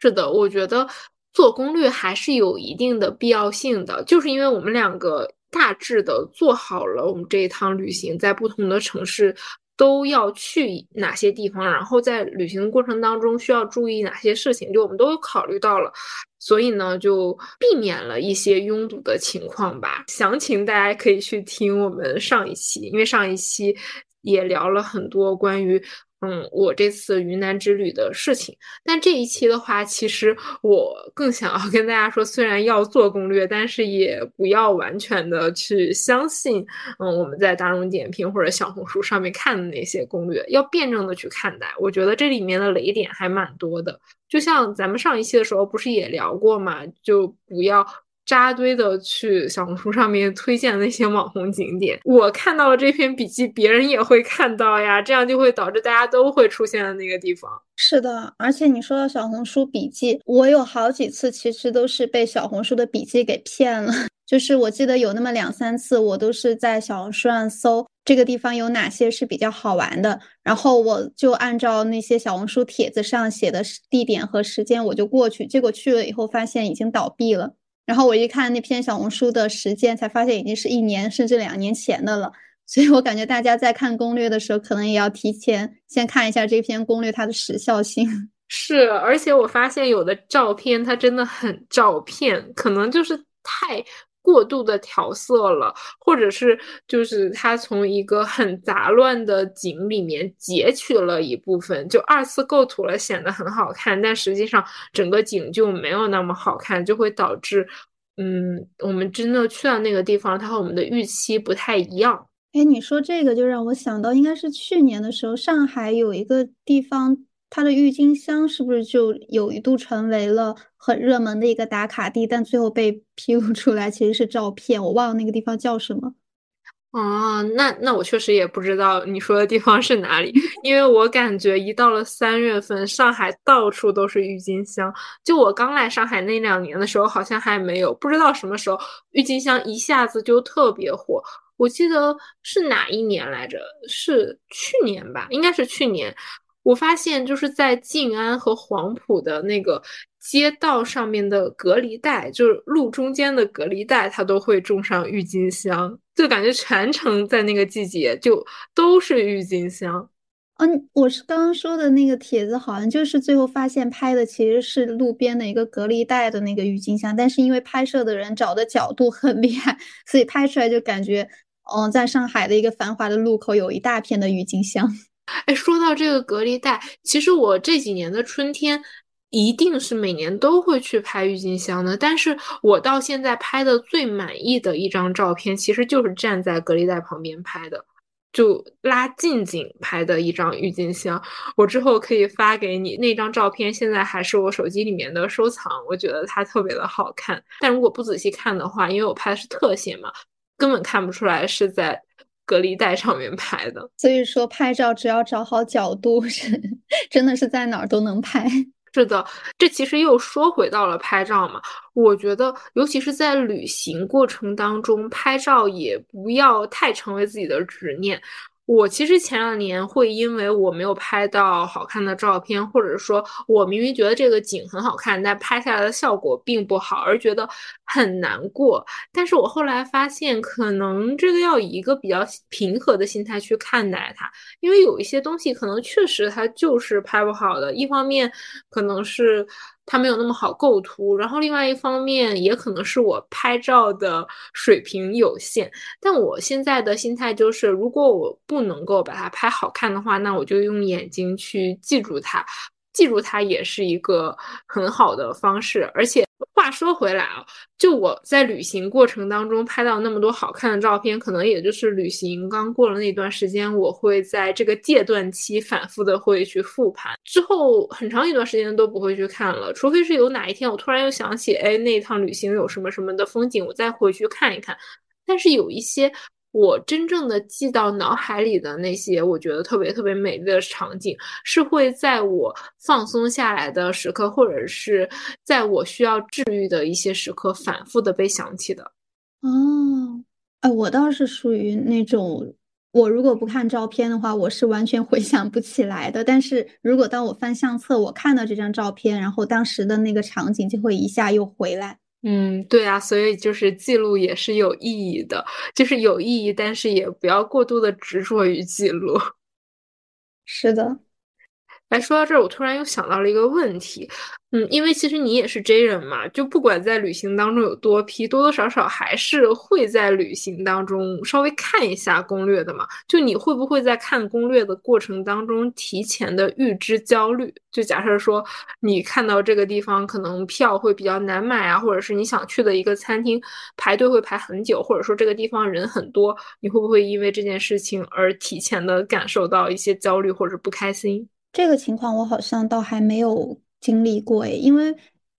是的，我觉得做攻略还是有一定的必要性的，就是因为我们两个大致的做好了我们这一趟旅行在不同的城市。都要去哪些地方，然后在旅行过程当中需要注意哪些事情，就我们都考虑到了，所以呢，就避免了一些拥堵的情况吧。详情大家可以去听我们上一期，因为上一期也聊了很多关于。嗯，我这次云南之旅的事情，但这一期的话，其实我更想要跟大家说，虽然要做攻略，但是也不要完全的去相信，嗯，我们在大众点评或者小红书上面看的那些攻略，要辩证的去看待。我觉得这里面的雷点还蛮多的，就像咱们上一期的时候不是也聊过嘛，就不要。扎堆的去小红书上面推荐那些网红景点，我看到了这篇笔记，别人也会看到呀，这样就会导致大家都会出现的那个地方。是的，而且你说到小红书笔记，我有好几次其实都是被小红书的笔记给骗了。就是我记得有那么两三次，我都是在小红书上搜这个地方有哪些是比较好玩的，然后我就按照那些小红书帖子上写的地点和时间，我就过去，结果去了以后发现已经倒闭了。然后我一看那篇小红书的时间，才发现已经是一年甚至两年前的了。所以我感觉大家在看攻略的时候，可能也要提前先看一下这篇攻略它的时效性。是，而且我发现有的照片它真的很照片，可能就是太。过度的调色了，或者是就是他从一个很杂乱的景里面截取了一部分，就二次构图了，显得很好看，但实际上整个景就没有那么好看，就会导致，嗯，我们真的去到那个地方，它和我们的预期不太一样。哎，你说这个就让我想到，应该是去年的时候，上海有一个地方。它的郁金香是不是就有一度成为了很热门的一个打卡地？但最后被披露出来其实是照片，我忘了那个地方叫什么。哦，那那我确实也不知道你说的地方是哪里，因为我感觉一到了三月份，上海到处都是郁金香。就我刚来上海那两年的时候，好像还没有，不知道什么时候郁金香一下子就特别火。我记得是哪一年来着？是去年吧？应该是去年。我发现就是在静安和黄埔的那个街道上面的隔离带，就是路中间的隔离带，它都会种上郁金香，就感觉全程在那个季节就都是郁金香。嗯，我是刚刚说的那个帖子，好像就是最后发现拍的其实是路边的一个隔离带的那个郁金香，但是因为拍摄的人找的角度很厉害，所以拍出来就感觉，嗯，在上海的一个繁华的路口有一大片的郁金香。哎，说到这个隔离带，其实我这几年的春天一定是每年都会去拍郁金香的。但是我到现在拍的最满意的一张照片，其实就是站在隔离带旁边拍的。就拉近景拍的一张郁金香，我之后可以发给你那张照片，现在还是我手机里面的收藏，我觉得它特别的好看。但如果不仔细看的话，因为我拍的是特写嘛，根本看不出来是在隔离带上面拍的。所以说，拍照只要找好角度，是真的是在哪儿都能拍。是的，这其实又说回到了拍照嘛。我觉得，尤其是在旅行过程当中，拍照也不要太成为自己的执念。我其实前两年会因为我没有拍到好看的照片，或者说我明明觉得这个景很好看，但拍下来的效果并不好，而觉得很难过。但是我后来发现，可能这个要以一个比较平和的心态去看待它，因为有一些东西可能确实它就是拍不好的。一方面可能是。它没有那么好构图，然后另外一方面也可能是我拍照的水平有限。但我现在的心态就是，如果我不能够把它拍好看的话，那我就用眼睛去记住它。记住它也是一个很好的方式，而且话说回来啊，就我在旅行过程当中拍到那么多好看的照片，可能也就是旅行刚过了那段时间，我会在这个戒断期反复的会去复盘，之后很长一段时间都不会去看了，除非是有哪一天我突然又想起，哎，那趟旅行有什么什么的风景，我再回去看一看。但是有一些。我真正的记到脑海里的那些，我觉得特别特别美丽的场景，是会在我放松下来的时刻，或者是在我需要治愈的一些时刻，反复的被想起的。哦，哎，我倒是属于那种，我如果不看照片的话，我是完全回想不起来的。但是如果当我翻相册，我看到这张照片，然后当时的那个场景就会一下又回来。嗯，对啊，所以就是记录也是有意义的，就是有意义，但是也不要过度的执着于记录。是的。哎，说到这儿，我突然又想到了一个问题，嗯，因为其实你也是 J 人嘛，就不管在旅行当中有多批，多多少少还是会在旅行当中稍微看一下攻略的嘛。就你会不会在看攻略的过程当中提前的预知焦虑？就假设说你看到这个地方可能票会比较难买啊，或者是你想去的一个餐厅排队会排很久，或者说这个地方人很多，你会不会因为这件事情而提前的感受到一些焦虑或者不开心？这个情况我好像倒还没有经历过诶，因为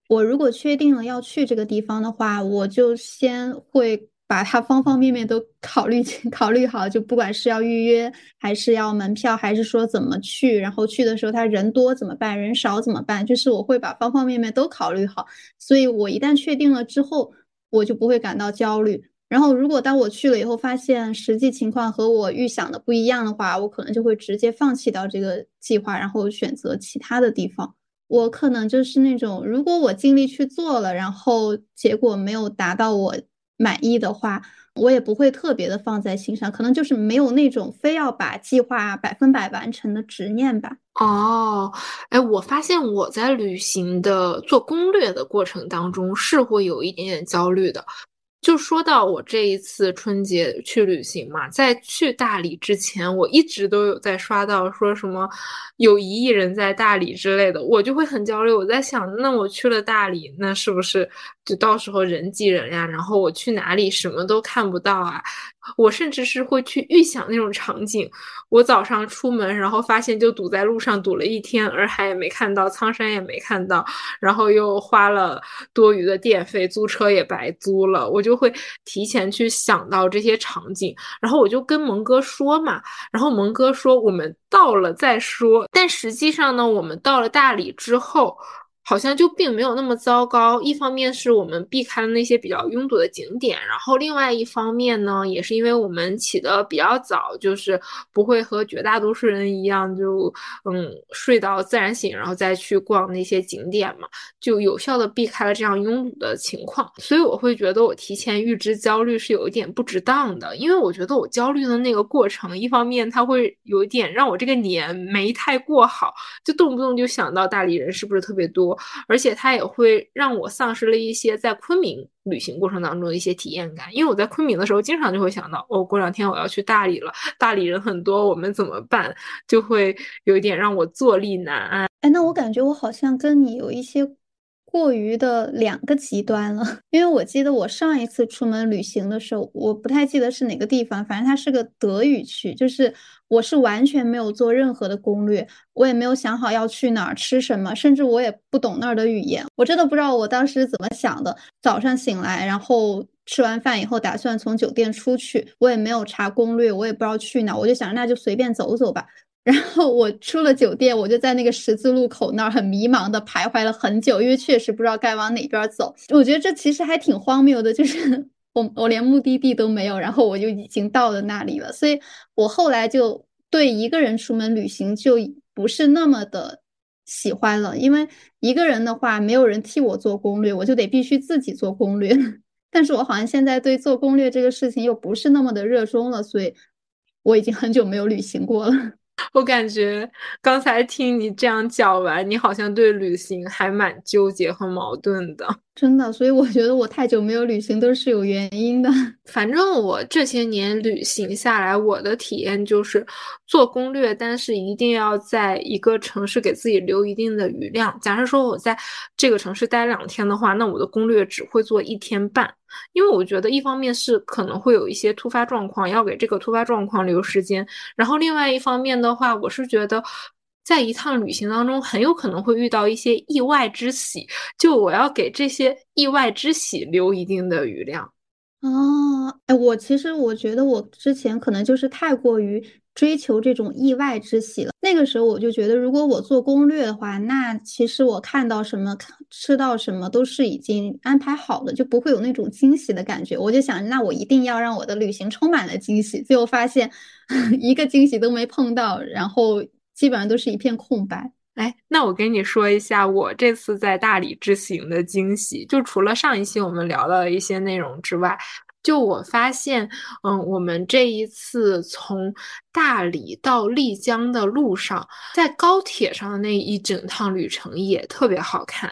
我如果确定了要去这个地方的话，我就先会把它方方面面都考虑 考虑好，就不管是要预约，还是要门票，还是说怎么去，然后去的时候他人多怎么办，人少怎么办，就是我会把方方面面都考虑好，所以我一旦确定了之后，我就不会感到焦虑。然后，如果当我去了以后，发现实际情况和我预想的不一样的话，我可能就会直接放弃掉这个计划，然后选择其他的地方。我可能就是那种，如果我尽力去做了，然后结果没有达到我满意的话，我也不会特别的放在心上，可能就是没有那种非要把计划百分百完成的执念吧。哦，哎，我发现我在旅行的做攻略的过程当中是会有一点点焦虑的。就说到我这一次春节去旅行嘛，在去大理之前，我一直都有在刷到说什么有一亿人在大理之类的，我就会很焦虑。我在想，那我去了大理，那是不是就到时候人挤人呀？然后我去哪里什么都看不到啊？我甚至是会去预想那种场景，我早上出门，然后发现就堵在路上，堵了一天，洱海也没看到，苍山也没看到，然后又花了多余的电费，租车也白租了，我就会提前去想到这些场景，然后我就跟蒙哥说嘛，然后蒙哥说我们到了再说，但实际上呢，我们到了大理之后。好像就并没有那么糟糕。一方面是我们避开了那些比较拥堵的景点，然后另外一方面呢，也是因为我们起得比较早，就是不会和绝大多数人一样，就嗯睡到自然醒，然后再去逛那些景点嘛，就有效的避开了这样拥堵的情况。所以我会觉得我提前预知焦虑是有一点不值当的，因为我觉得我焦虑的那个过程，一方面它会有一点让我这个年没太过好，就动不动就想到大理人是不是特别多。而且它也会让我丧失了一些在昆明旅行过程当中的一些体验感，因为我在昆明的时候，经常就会想到，哦，过两天我要去大理了，大理人很多，我们怎么办？就会有一点让我坐立难安。哎，那我感觉我好像跟你有一些过于的两个极端了，因为我记得我上一次出门旅行的时候，我不太记得是哪个地方，反正它是个德语区，就是我是完全没有做任何的攻略，我也没有想好要去哪儿吃什么，甚至我也不懂那儿的语言，我真的不知道我当时怎么想的。早上醒来，然后吃完饭以后，打算从酒店出去，我也没有查攻略，我也不知道去哪，我就想那就随便走走吧。然后我出了酒店，我就在那个十字路口那儿很迷茫的徘徊了很久，因为确实不知道该往哪边走。我觉得这其实还挺荒谬的，就是我我连目的地都没有，然后我就已经到了那里了。所以我后来就对一个人出门旅行就不是那么的喜欢了，因为一个人的话没有人替我做攻略，我就得必须自己做攻略。但是我好像现在对做攻略这个事情又不是那么的热衷了，所以我已经很久没有旅行过了。我感觉刚才听你这样讲完，你好像对旅行还蛮纠结和矛盾的。真的，所以我觉得我太久没有旅行都是有原因的。反正我这些年旅行下来，我的体验就是做攻略，但是一定要在一个城市给自己留一定的余量。假设说我在这个城市待两天的话，那我的攻略只会做一天半，因为我觉得一方面是可能会有一些突发状况，要给这个突发状况留时间，然后另外一方面的话，我是觉得。在一趟旅行当中，很有可能会遇到一些意外之喜，就我要给这些意外之喜留一定的余量。哦，哎，我其实我觉得我之前可能就是太过于追求这种意外之喜了。那个时候我就觉得，如果我做攻略的话，那其实我看到什么、吃到什么都是已经安排好的，就不会有那种惊喜的感觉。我就想，那我一定要让我的旅行充满了惊喜。最后发现 一个惊喜都没碰到，然后。基本上都是一片空白。哎，那我跟你说一下我这次在大理之行的惊喜。就除了上一期我们聊的一些内容之外，就我发现，嗯，我们这一次从大理到丽江的路上，在高铁上的那一整趟旅程也特别好看。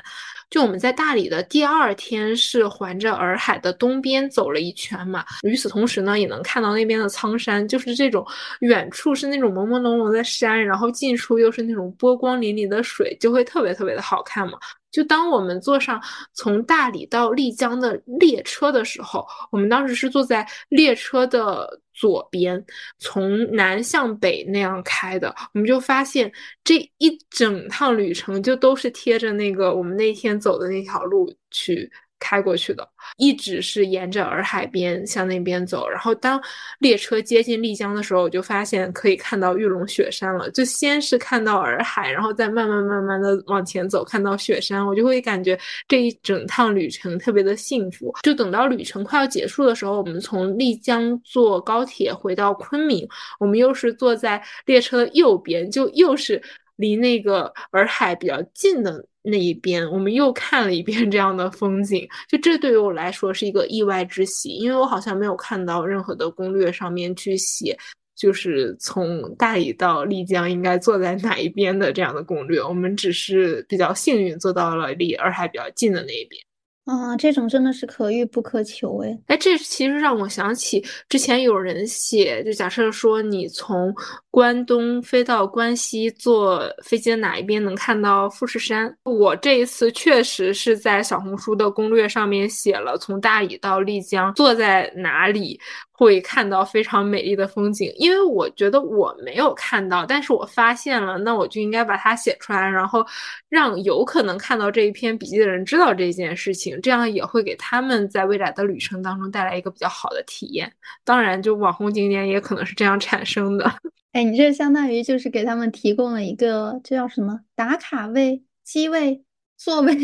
就我们在大理的第二天是环着洱海的东边走了一圈嘛，与此同时呢，也能看到那边的苍山，就是这种远处是那种朦朦胧胧的山，然后近处又是那种波光粼粼的水，就会特别特别的好看嘛。就当我们坐上从大理到丽江的列车的时候，我们当时是坐在列车的左边，从南向北那样开的，我们就发现这一整趟旅程就都是贴着那个我们那天走的那条路去。开过去的，一直是沿着洱海边向那边走。然后当列车接近丽江的时候，我就发现可以看到玉龙雪山了。就先是看到洱海，然后再慢慢慢慢的往前走，看到雪山，我就会感觉这一整趟旅程特别的幸福。就等到旅程快要结束的时候，我们从丽江坐高铁回到昆明，我们又是坐在列车的右边，就又是离那个洱海比较近的。那一边，我们又看了一遍这样的风景，就这对于我来说是一个意外之喜，因为我好像没有看到任何的攻略上面去写，就是从大理到丽江应该坐在哪一边的这样的攻略，我们只是比较幸运坐到了离洱海比较近的那一边。啊，这种真的是可遇不可求哎！哎，这其实让我想起之前有人写，就假设说你从关东飞到关西，坐飞机的哪一边能看到富士山？我这一次确实是在小红书的攻略上面写了，从大理到丽江坐在哪里。会看到非常美丽的风景，因为我觉得我没有看到，但是我发现了，那我就应该把它写出来，然后让有可能看到这一篇笔记的人知道这件事情，这样也会给他们在未来的旅程当中带来一个比较好的体验。当然，就网红景点也可能是这样产生的。哎，你这相当于就是给他们提供了一个这叫什么打卡位、机位、座位。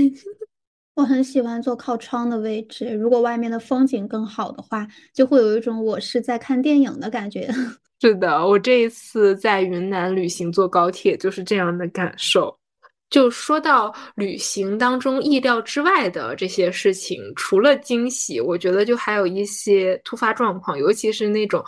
我很喜欢坐靠窗的位置，如果外面的风景更好的话，就会有一种我是在看电影的感觉。是的，我这一次在云南旅行坐高铁就是这样的感受。就说到旅行当中意料之外的这些事情，除了惊喜，我觉得就还有一些突发状况，尤其是那种。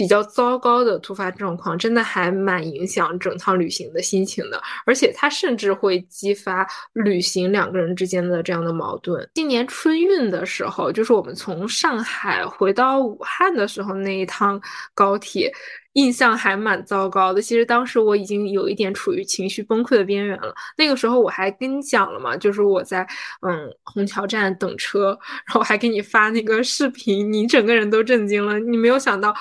比较糟糕的突发状况，真的还蛮影响整趟旅行的心情的，而且它甚至会激发旅行两个人之间的这样的矛盾。今年春运的时候，就是我们从上海回到武汉的时候那一趟高铁，印象还蛮糟糕的。其实当时我已经有一点处于情绪崩溃的边缘了。那个时候我还跟你讲了嘛，就是我在嗯虹桥站等车，然后还给你发那个视频，你整个人都震惊了。你没有想到，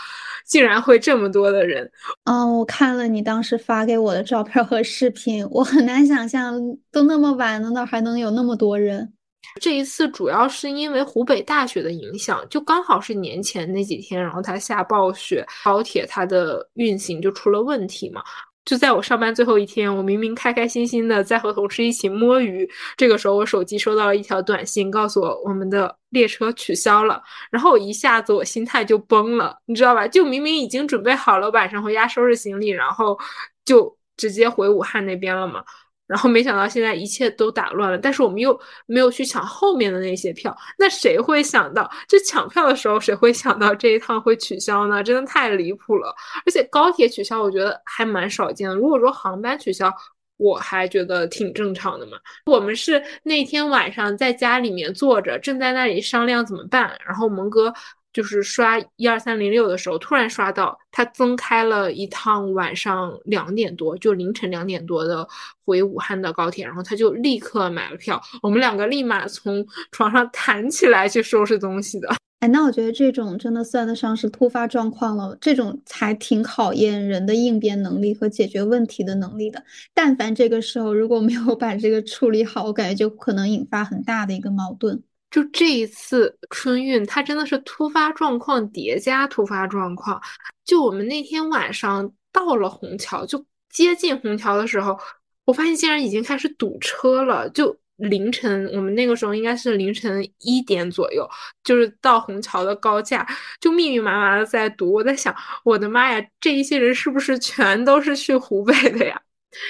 竟然会这么多的人。嗯，我看了你当时发给我的照片和视频，我很难想象都那么晚了，那还能有那么多人。这一次主要是因为湖北大雪的影响，就刚好是年前那几天，然后它下暴雪，高铁它的运行就出了问题嘛。就在我上班最后一天，我明明开开心心的在和同事一起摸鱼，这个时候我手机收到了一条短信，告诉我我们的列车取消了。然后我一下子我心态就崩了，你知道吧？就明明已经准备好了晚上回家收拾行李，然后就直接回武汉那边了嘛。然后没想到现在一切都打乱了，但是我们又没有去抢后面的那些票，那谁会想到，就抢票的时候谁会想到这一趟会取消呢？真的太离谱了！而且高铁取消，我觉得还蛮少见的。如果说航班取消，我还觉得挺正常的嘛。我们是那天晚上在家里面坐着，正在那里商量怎么办，然后蒙哥。就是刷一二三零六的时候，突然刷到他增开了一趟晚上两点多，就凌晨两点多的回武汉的高铁，然后他就立刻买了票。我们两个立马从床上弹起来去收拾东西的。哎，那我觉得这种真的算得上是突发状况了，这种才挺考验人的应变能力和解决问题的能力的。但凡这个时候如果没有把这个处理好，我感觉就可能引发很大的一个矛盾。就这一次春运，它真的是突发状况叠加突发状况。就我们那天晚上到了虹桥，就接近虹桥的时候，我发现竟然已经开始堵车了。就凌晨，我们那个时候应该是凌晨一点左右，就是到虹桥的高架，就密密麻麻的在堵。我在想，我的妈呀，这一些人是不是全都是去湖北的呀？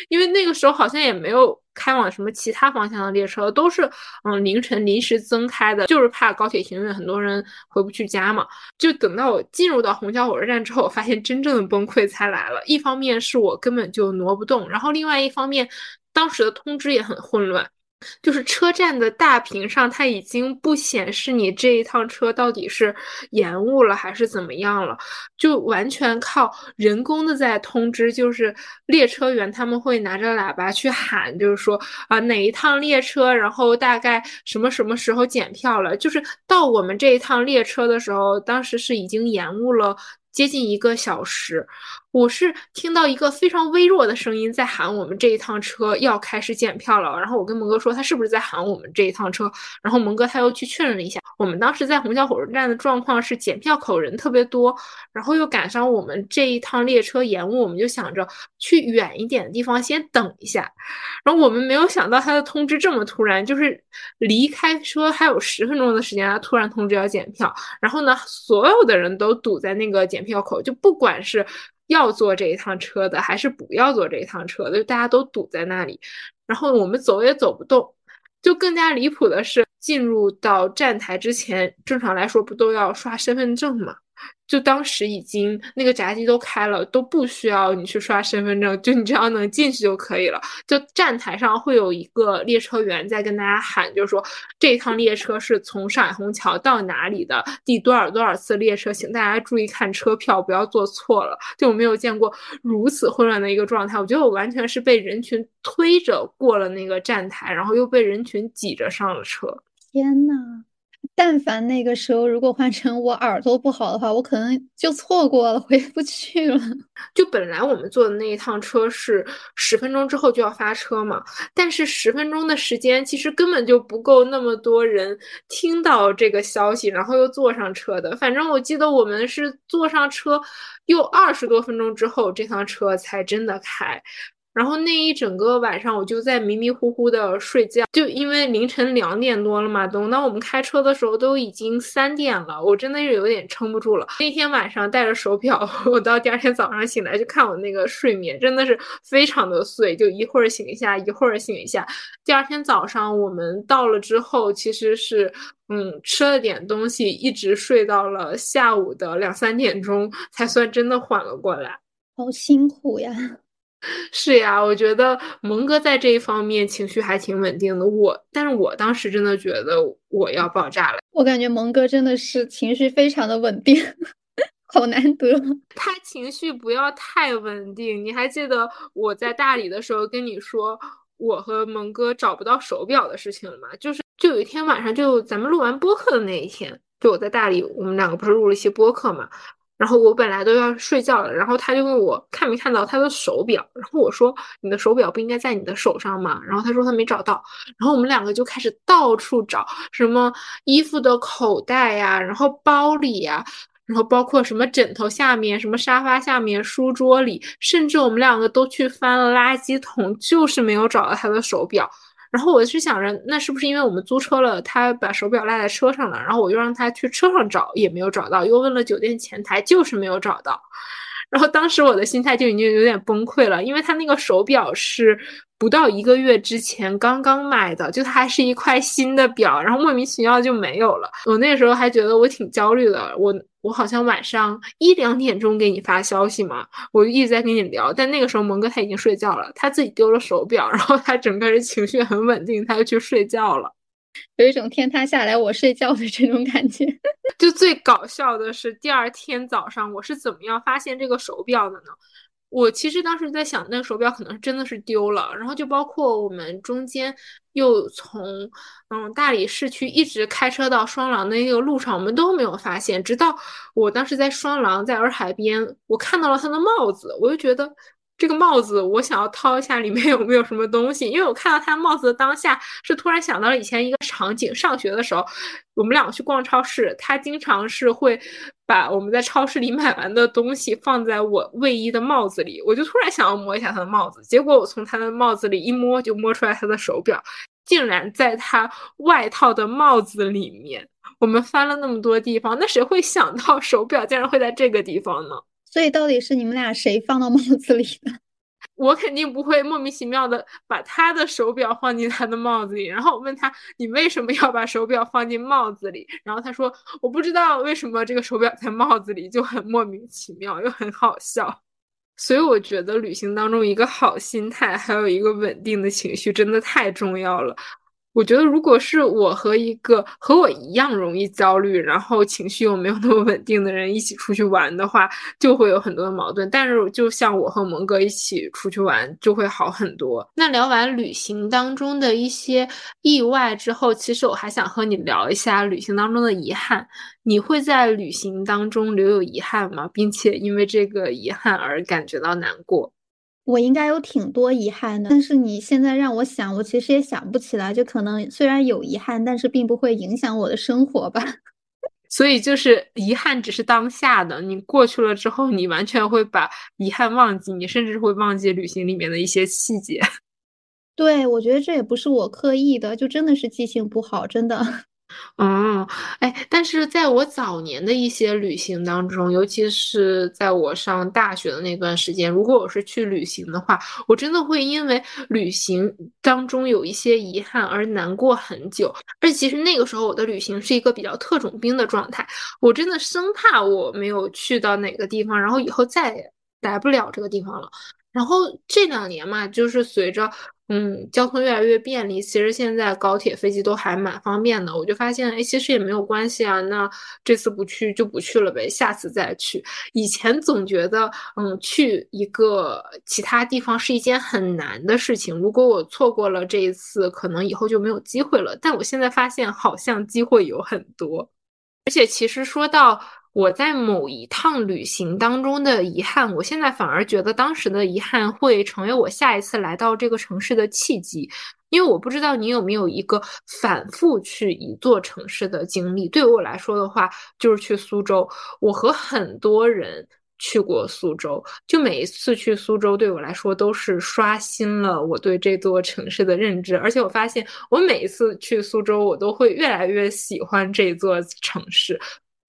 因为那个时候好像也没有开往什么其他方向的列车，都是嗯凌晨临时增开的，就是怕高铁停运，很多人回不去家嘛。就等到我进入到虹桥火车站之后，我发现真正的崩溃才来了。一方面是我根本就挪不动，然后另外一方面，当时的通知也很混乱。就是车站的大屏上，它已经不显示你这一趟车到底是延误了还是怎么样了，就完全靠人工的在通知。就是列车员他们会拿着喇叭去喊，就是说啊哪一趟列车，然后大概什么什么时候检票了。就是到我们这一趟列车的时候，当时是已经延误了。接近一个小时，我是听到一个非常微弱的声音在喊我们这一趟车要开始检票了。然后我跟蒙哥说他是不是在喊我们这一趟车，然后蒙哥他又去确认了一下。我们当时在虹桥火车站的状况是检票口人特别多，然后又赶上我们这一趟列车延误，我们就想着去远一点的地方先等一下。然后我们没有想到他的通知这么突然，就是离开车还有十分钟的时间，他突然通知要检票。然后呢，所有的人都堵在那个检。票口就不管是要坐这一趟车的，还是不要坐这一趟车的，就大家都堵在那里，然后我们走也走不动。就更加离谱的是，进入到站台之前，正常来说不都要刷身份证吗？就当时已经那个闸机都开了，都不需要你去刷身份证，就你只要能进去就可以了。就站台上会有一个列车员在跟大家喊，就是说这趟列车是从上海虹桥到哪里的，第多少多少次列车，请大家注意看车票，不要坐错了。就我没有见过如此混乱的一个状态，我觉得我完全是被人群推着过了那个站台，然后又被人群挤着上了车。天呐！但凡那个时候如果换成我耳朵不好的话，我可能就错过了，回不去了。就本来我们坐的那一趟车是十分钟之后就要发车嘛，但是十分钟的时间其实根本就不够那么多人听到这个消息，然后又坐上车的。反正我记得我们是坐上车，又二十多分钟之后，这趟车才真的开。然后那一整个晚上，我就在迷迷糊糊的睡觉，就因为凌晨两点多了嘛。等到我们开车的时候，都已经三点了，我真的是有点撑不住了。那天晚上带着手表，我到第二天早上醒来就看我那个睡眠，真的是非常的碎，就一会儿醒一下，一会儿醒一下。第二天早上我们到了之后，其实是嗯吃了点东西，一直睡到了下午的两三点钟，才算真的缓了过来。好辛苦呀。是呀，我觉得蒙哥在这一方面情绪还挺稳定的。我，但是我当时真的觉得我要爆炸了。我感觉蒙哥真的是情绪非常的稳定。好难得。他情绪不要太稳定。你还记得我在大理的时候跟你说我和蒙哥找不到手表的事情了吗？就是就有一天晚上，就咱们录完播客的那一天，就我在大理，我们两个不是录了一期播客嘛。然后我本来都要睡觉了，然后他就问我看没看到他的手表，然后我说你的手表不应该在你的手上吗？然后他说他没找到，然后我们两个就开始到处找，什么衣服的口袋呀，然后包里呀，然后包括什么枕头下面、什么沙发下面、书桌里，甚至我们两个都去翻了垃圾桶，就是没有找到他的手表。然后我是想着，那是不是因为我们租车了，他把手表落在车上了？然后我又让他去车上找，也没有找到，又问了酒店前台，就是没有找到。然后当时我的心态就已经有点崩溃了，因为他那个手表是不到一个月之前刚刚买的，就它还是一块新的表，然后莫名其妙就没有了。我那时候还觉得我挺焦虑的，我我好像晚上一两点钟给你发消息嘛，我就一直在跟你聊，但那个时候蒙哥他已经睡觉了，他自己丢了手表，然后他整个人情绪很稳定，他就去睡觉了。有一种天塌下来我睡觉的这种感觉。就最搞笑的是，第二天早上我是怎么样发现这个手表的呢？我其实当时在想，那个手表可能真的是丢了。然后就包括我们中间又从嗯大理市区一直开车到双廊的那个路上，我们都没有发现。直到我当时在双廊，在洱海边，我看到了他的帽子，我就觉得。这个帽子，我想要掏一下里面有没有什么东西，因为我看到他帽子的当下，是突然想到了以前一个场景。上学的时候，我们两个去逛超市，他经常是会把我们在超市里买完的东西放在我卫衣的帽子里。我就突然想要摸一下他的帽子，结果我从他的帽子里一摸，就摸出来他的手表，竟然在他外套的帽子里面。我们翻了那么多地方，那谁会想到手表竟然会在这个地方呢？所以到底是你们俩谁放到帽子里的？我肯定不会莫名其妙的把他的手表放进他的帽子里。然后我问他：“你为什么要把手表放进帽子里？”然后他说：“我不知道为什么这个手表在帽子里，就很莫名其妙又很好笑。”所以我觉得旅行当中一个好心态，还有一个稳定的情绪，真的太重要了。我觉得，如果是我和一个和我一样容易焦虑，然后情绪又没有那么稳定的人一起出去玩的话，就会有很多的矛盾。但是，就像我和蒙哥一起出去玩，就会好很多。那聊完旅行当中的一些意外之后，其实我还想和你聊一下旅行当中的遗憾。你会在旅行当中留有遗憾吗？并且因为这个遗憾而感觉到难过？我应该有挺多遗憾的，但是你现在让我想，我其实也想不起来。就可能虽然有遗憾，但是并不会影响我的生活吧。所以就是遗憾只是当下的，你过去了之后，你完全会把遗憾忘记，你甚至会忘记旅行里面的一些细节。对，我觉得这也不是我刻意的，就真的是记性不好，真的。哦，哎，但是在我早年的一些旅行当中，尤其是在我上大学的那段时间，如果我是去旅行的话，我真的会因为旅行当中有一些遗憾而难过很久。而且其实那个时候我的旅行是一个比较特种兵的状态，我真的生怕我没有去到哪个地方，然后以后再也来不了这个地方了。然后这两年嘛，就是随着。嗯，交通越来越便利，其实现在高铁、飞机都还蛮方便的。我就发现，哎，其实也没有关系啊。那这次不去就不去了呗，下次再去。以前总觉得，嗯，去一个其他地方是一件很难的事情。如果我错过了这一次，可能以后就没有机会了。但我现在发现，好像机会有很多。而且，其实说到。我在某一趟旅行当中的遗憾，我现在反而觉得当时的遗憾会成为我下一次来到这个城市的契机，因为我不知道你有没有一个反复去一座城市的经历。对于我来说的话，就是去苏州。我和很多人去过苏州，就每一次去苏州，对我来说都是刷新了我对这座城市的认知。而且我发现，我每一次去苏州，我都会越来越喜欢这座城市。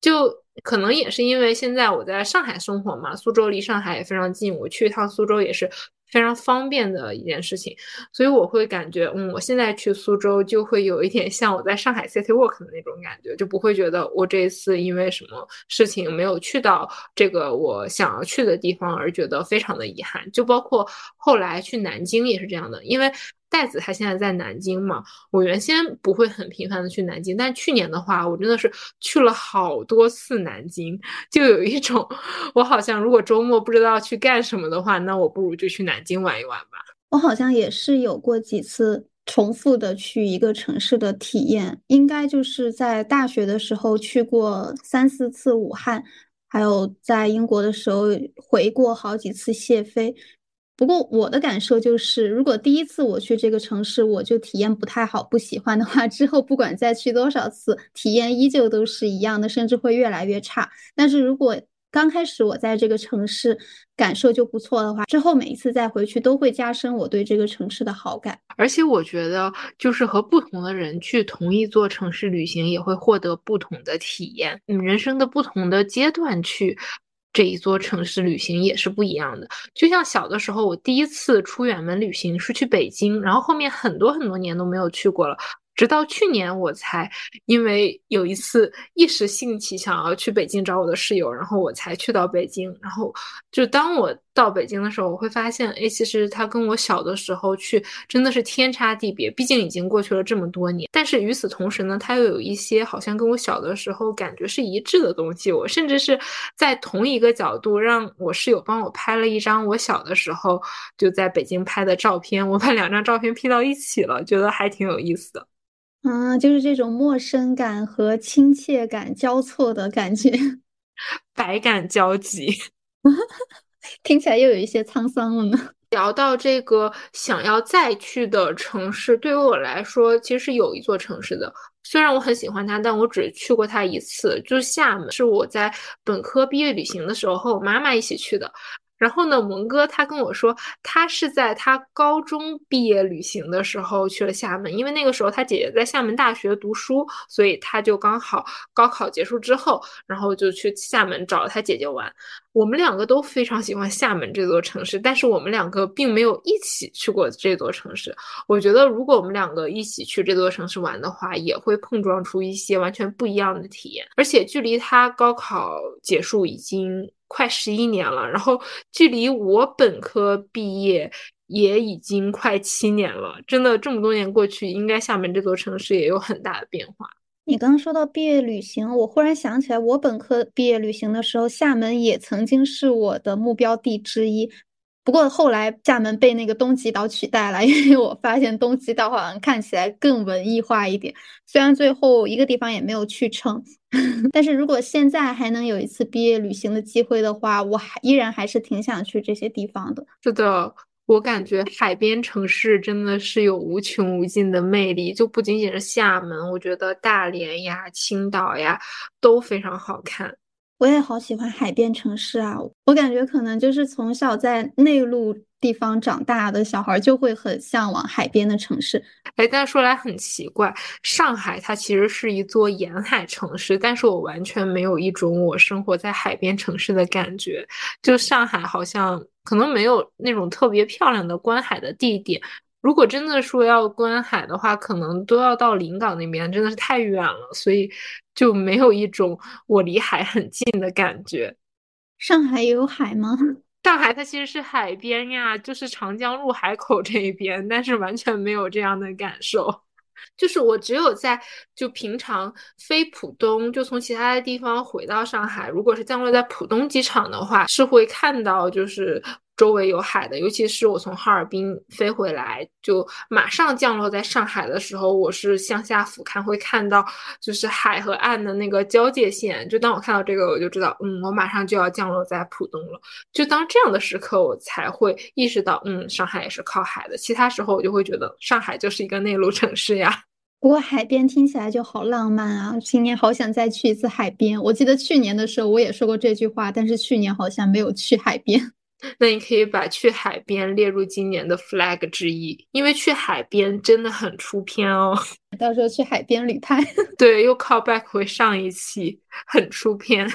就可能也是因为现在我在上海生活嘛，苏州离上海也非常近，我去一趟苏州也是非常方便的一件事情，所以我会感觉，嗯，我现在去苏州就会有一点像我在上海 City Walk 的那种感觉，就不会觉得我这一次因为什么事情没有去到这个我想要去的地方而觉得非常的遗憾。就包括后来去南京也是这样的，因为袋子他现在在南京嘛，我原先不会很频繁的去南京，但去年的话，我真的是去了好多次南京，就有一种我好像如果周末不知道去干什么的话，那我不如就去南京玩一玩吧。我好像也是有过几次重复的去一个城市的体验，应该就是在大学的时候去过三四次武汉，还有在英国的时候回过好几次谢飞。不过我的感受就是，如果第一次我去这个城市我就体验不太好、不喜欢的话，之后不管再去多少次，体验依旧都是一样的，甚至会越来越差。但是如果刚开始我在这个城市感受就不错的话，之后每一次再回去都会加深我对这个城市的好感。而且我觉得，就是和不同的人去同一座城市旅行，也会获得不同的体验。嗯，人生的不同的阶段去这一座城市旅行也是不一样的。就像小的时候，我第一次出远门旅行是去北京，然后后面很多很多年都没有去过了。直到去年，我才因为有一次一时兴起想要去北京找我的室友，然后我才去到北京。然后就当我到北京的时候，我会发现，哎，其实他跟我小的时候去真的是天差地别。毕竟已经过去了这么多年。但是与此同时呢，他又有一些好像跟我小的时候感觉是一致的东西。我甚至是在同一个角度让我室友帮我拍了一张我小的时候就在北京拍的照片，我把两张照片拼到一起了，觉得还挺有意思的。啊，就是这种陌生感和亲切感交错的感觉，百感交集，听起来又有一些沧桑了呢。聊到这个想要再去的城市，对于我来说，其实是有一座城市的，虽然我很喜欢它，但我只去过它一次，就是厦门，是我在本科毕业旅行的时候和我妈妈一起去的。然后呢，蒙哥他跟我说，他是在他高中毕业旅行的时候去了厦门，因为那个时候他姐姐在厦门大学读书，所以他就刚好高考结束之后，然后就去厦门找他姐姐玩。我们两个都非常喜欢厦门这座城市，但是我们两个并没有一起去过这座城市。我觉得，如果我们两个一起去这座城市玩的话，也会碰撞出一些完全不一样的体验。而且，距离他高考结束已经。快十一年了，然后距离我本科毕业也已经快七年了。真的，这么多年过去，应该厦门这座城市也有很大的变化。你刚刚说到毕业旅行，我忽然想起来，我本科毕业旅行的时候，厦门也曾经是我的目标地之一。不过后来厦门被那个东极岛取代了，因为我发现东极岛好像看起来更文艺化一点。虽然最后一个地方也没有去成，但是如果现在还能有一次毕业旅行的机会的话，我还依然还是挺想去这些地方的。是的，我感觉海边城市真的是有无穷无尽的魅力，就不仅仅是厦门，我觉得大连呀、青岛呀都非常好看。我也好喜欢海边城市啊！我感觉可能就是从小在内陆地方长大的小孩就会很向往海边的城市。哎，但说来很奇怪，上海它其实是一座沿海城市，但是我完全没有一种我生活在海边城市的感觉。就上海好像可能没有那种特别漂亮的观海的地点。如果真的说要观海的话，可能都要到临港那边，真的是太远了，所以就没有一种我离海很近的感觉。上海也有海吗？上海它其实是海边呀，就是长江入海口这一边，但是完全没有这样的感受。就是我只有在就平常飞浦东，就从其他的地方回到上海，如果是降落在浦东机场的话，是会看到就是。周围有海的，尤其是我从哈尔滨飞回来，就马上降落在上海的时候，我是向下俯瞰，会看到就是海和岸的那个交界线。就当我看到这个，我就知道，嗯，我马上就要降落在浦东了。就当这样的时刻，我才会意识到，嗯，上海也是靠海的。其他时候，我就会觉得上海就是一个内陆城市呀。不过海边听起来就好浪漫啊！今年好想再去一次海边。我记得去年的时候我也说过这句话，但是去年好像没有去海边。那你可以把去海边列入今年的 flag 之一，因为去海边真的很出片哦。到时候去海边旅拍，对，又 call back 回上一期，很出片。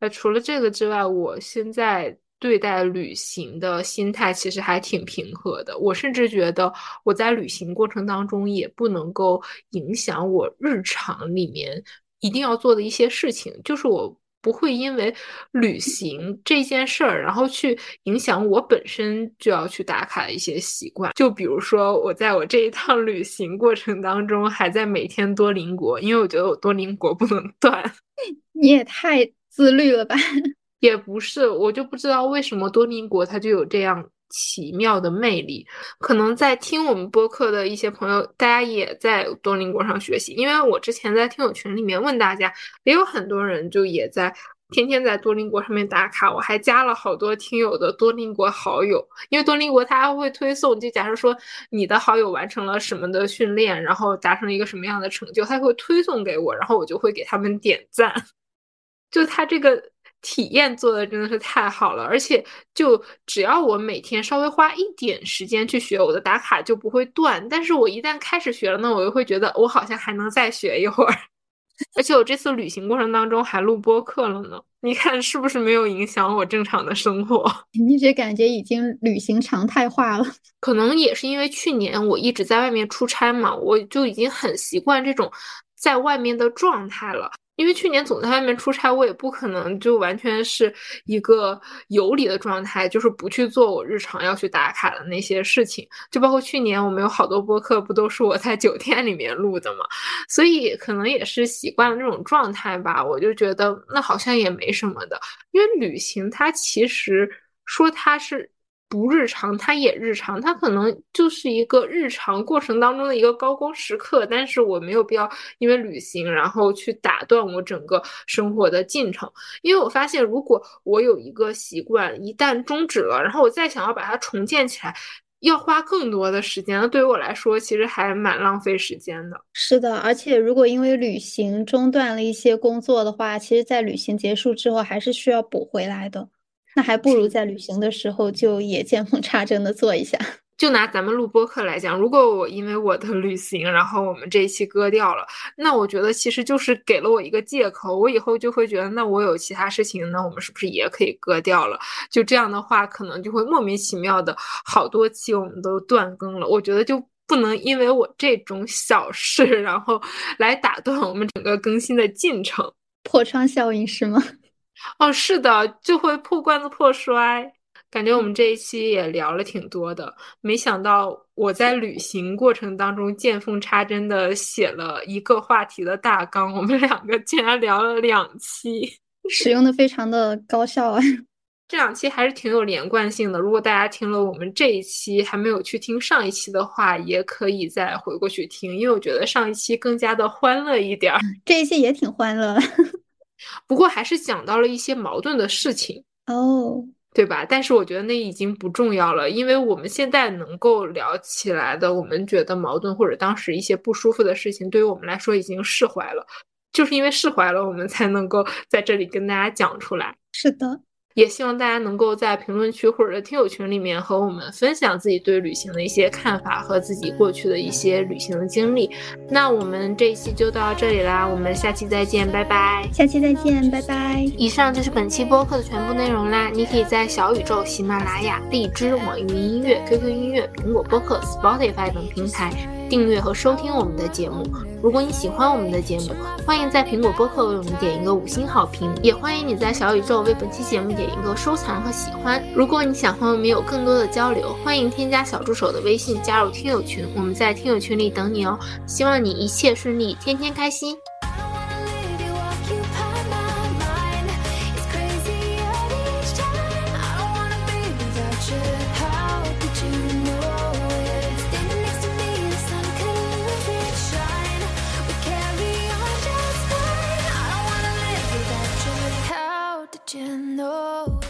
呃，除了这个之外，我现在对待旅行的心态其实还挺平和的。我甚至觉得我在旅行过程当中也不能够影响我日常里面一定要做的一些事情，就是我。不会因为旅行这件事儿，然后去影响我本身就要去打卡的一些习惯。就比如说，我在我这一趟旅行过程当中，还在每天多邻国，因为我觉得我多邻国不能断。你也太自律了吧？也不是，我就不知道为什么多邻国它就有这样。奇妙的魅力，可能在听我们播客的一些朋友，大家也在多邻国上学习。因为我之前在听友群里面问大家，也有很多人就也在天天在多邻国上面打卡。我还加了好多听友的多邻国好友，因为多邻国它会推送，就假设说你的好友完成了什么的训练，然后达成了一个什么样的成就，它会推送给我，然后我就会给他们点赞。就它这个。体验做的真的是太好了，而且就只要我每天稍微花一点时间去学，我的打卡就不会断。但是我一旦开始学了，呢我又会觉得我好像还能再学一会儿。而且我这次旅行过程当中还录播课了呢，你看是不是没有影响我正常的生活？你这感觉已经旅行常态化了。可能也是因为去年我一直在外面出差嘛，我就已经很习惯这种在外面的状态了。因为去年总在外面出差，我也不可能就完全是一个游离的状态，就是不去做我日常要去打卡的那些事情。就包括去年我们有好多播客，不都是我在酒店里面录的嘛？所以可能也是习惯了这种状态吧。我就觉得那好像也没什么的，因为旅行它其实说它是。不日常，它也日常，它可能就是一个日常过程当中的一个高光时刻，但是我没有必要因为旅行然后去打断我整个生活的进程，因为我发现如果我有一个习惯一旦终止了，然后我再想要把它重建起来，要花更多的时间，那对于我来说其实还蛮浪费时间的。是的，而且如果因为旅行中断了一些工作的话，其实在旅行结束之后还是需要补回来的。那还不如在旅行的时候就也见缝插针的做一下。就拿咱们录播课来讲，如果我因为我的旅行，然后我们这一期割掉了，那我觉得其实就是给了我一个借口，我以后就会觉得，那我有其他事情，那我们是不是也可以割掉了？就这样的话，可能就会莫名其妙的好多期我们都断更了。我觉得就不能因为我这种小事，然后来打断我们整个更新的进程。破窗效应是吗？哦，是的，就会破罐子破摔。感觉我们这一期也聊了挺多的，没想到我在旅行过程当中见缝插针的写了一个话题的大纲，我们两个竟然聊了两期，使用的非常的高效啊！这两期还是挺有连贯性的。如果大家听了我们这一期还没有去听上一期的话，也可以再回过去听，因为我觉得上一期更加的欢乐一点儿，这一期也挺欢乐。不过还是讲到了一些矛盾的事情哦，对吧？但是我觉得那已经不重要了，因为我们现在能够聊起来的，我们觉得矛盾或者当时一些不舒服的事情，对于我们来说已经释怀了。就是因为释怀了，我们才能够在这里跟大家讲出来。是的。也希望大家能够在评论区或者听友群里面和我们分享自己对旅行的一些看法和自己过去的一些旅行的经历。那我们这一期就到这里啦，我们下期再见，拜拜。下期再见，拜拜。以上就是本期播客的全部内容啦。你可以在小宇宙、喜马拉雅、荔枝、网易云音乐、QQ 音乐、苹果播客、Spotify 等平台。订阅和收听我们的节目。如果你喜欢我们的节目，欢迎在苹果播客为我们点一个五星好评，也欢迎你在小宇宙为本期节目点一个收藏和喜欢。如果你想和我们有更多的交流，欢迎添加小助手的微信加入听友群，我们在听友群里等你哦。希望你一切顺利，天天开心。you know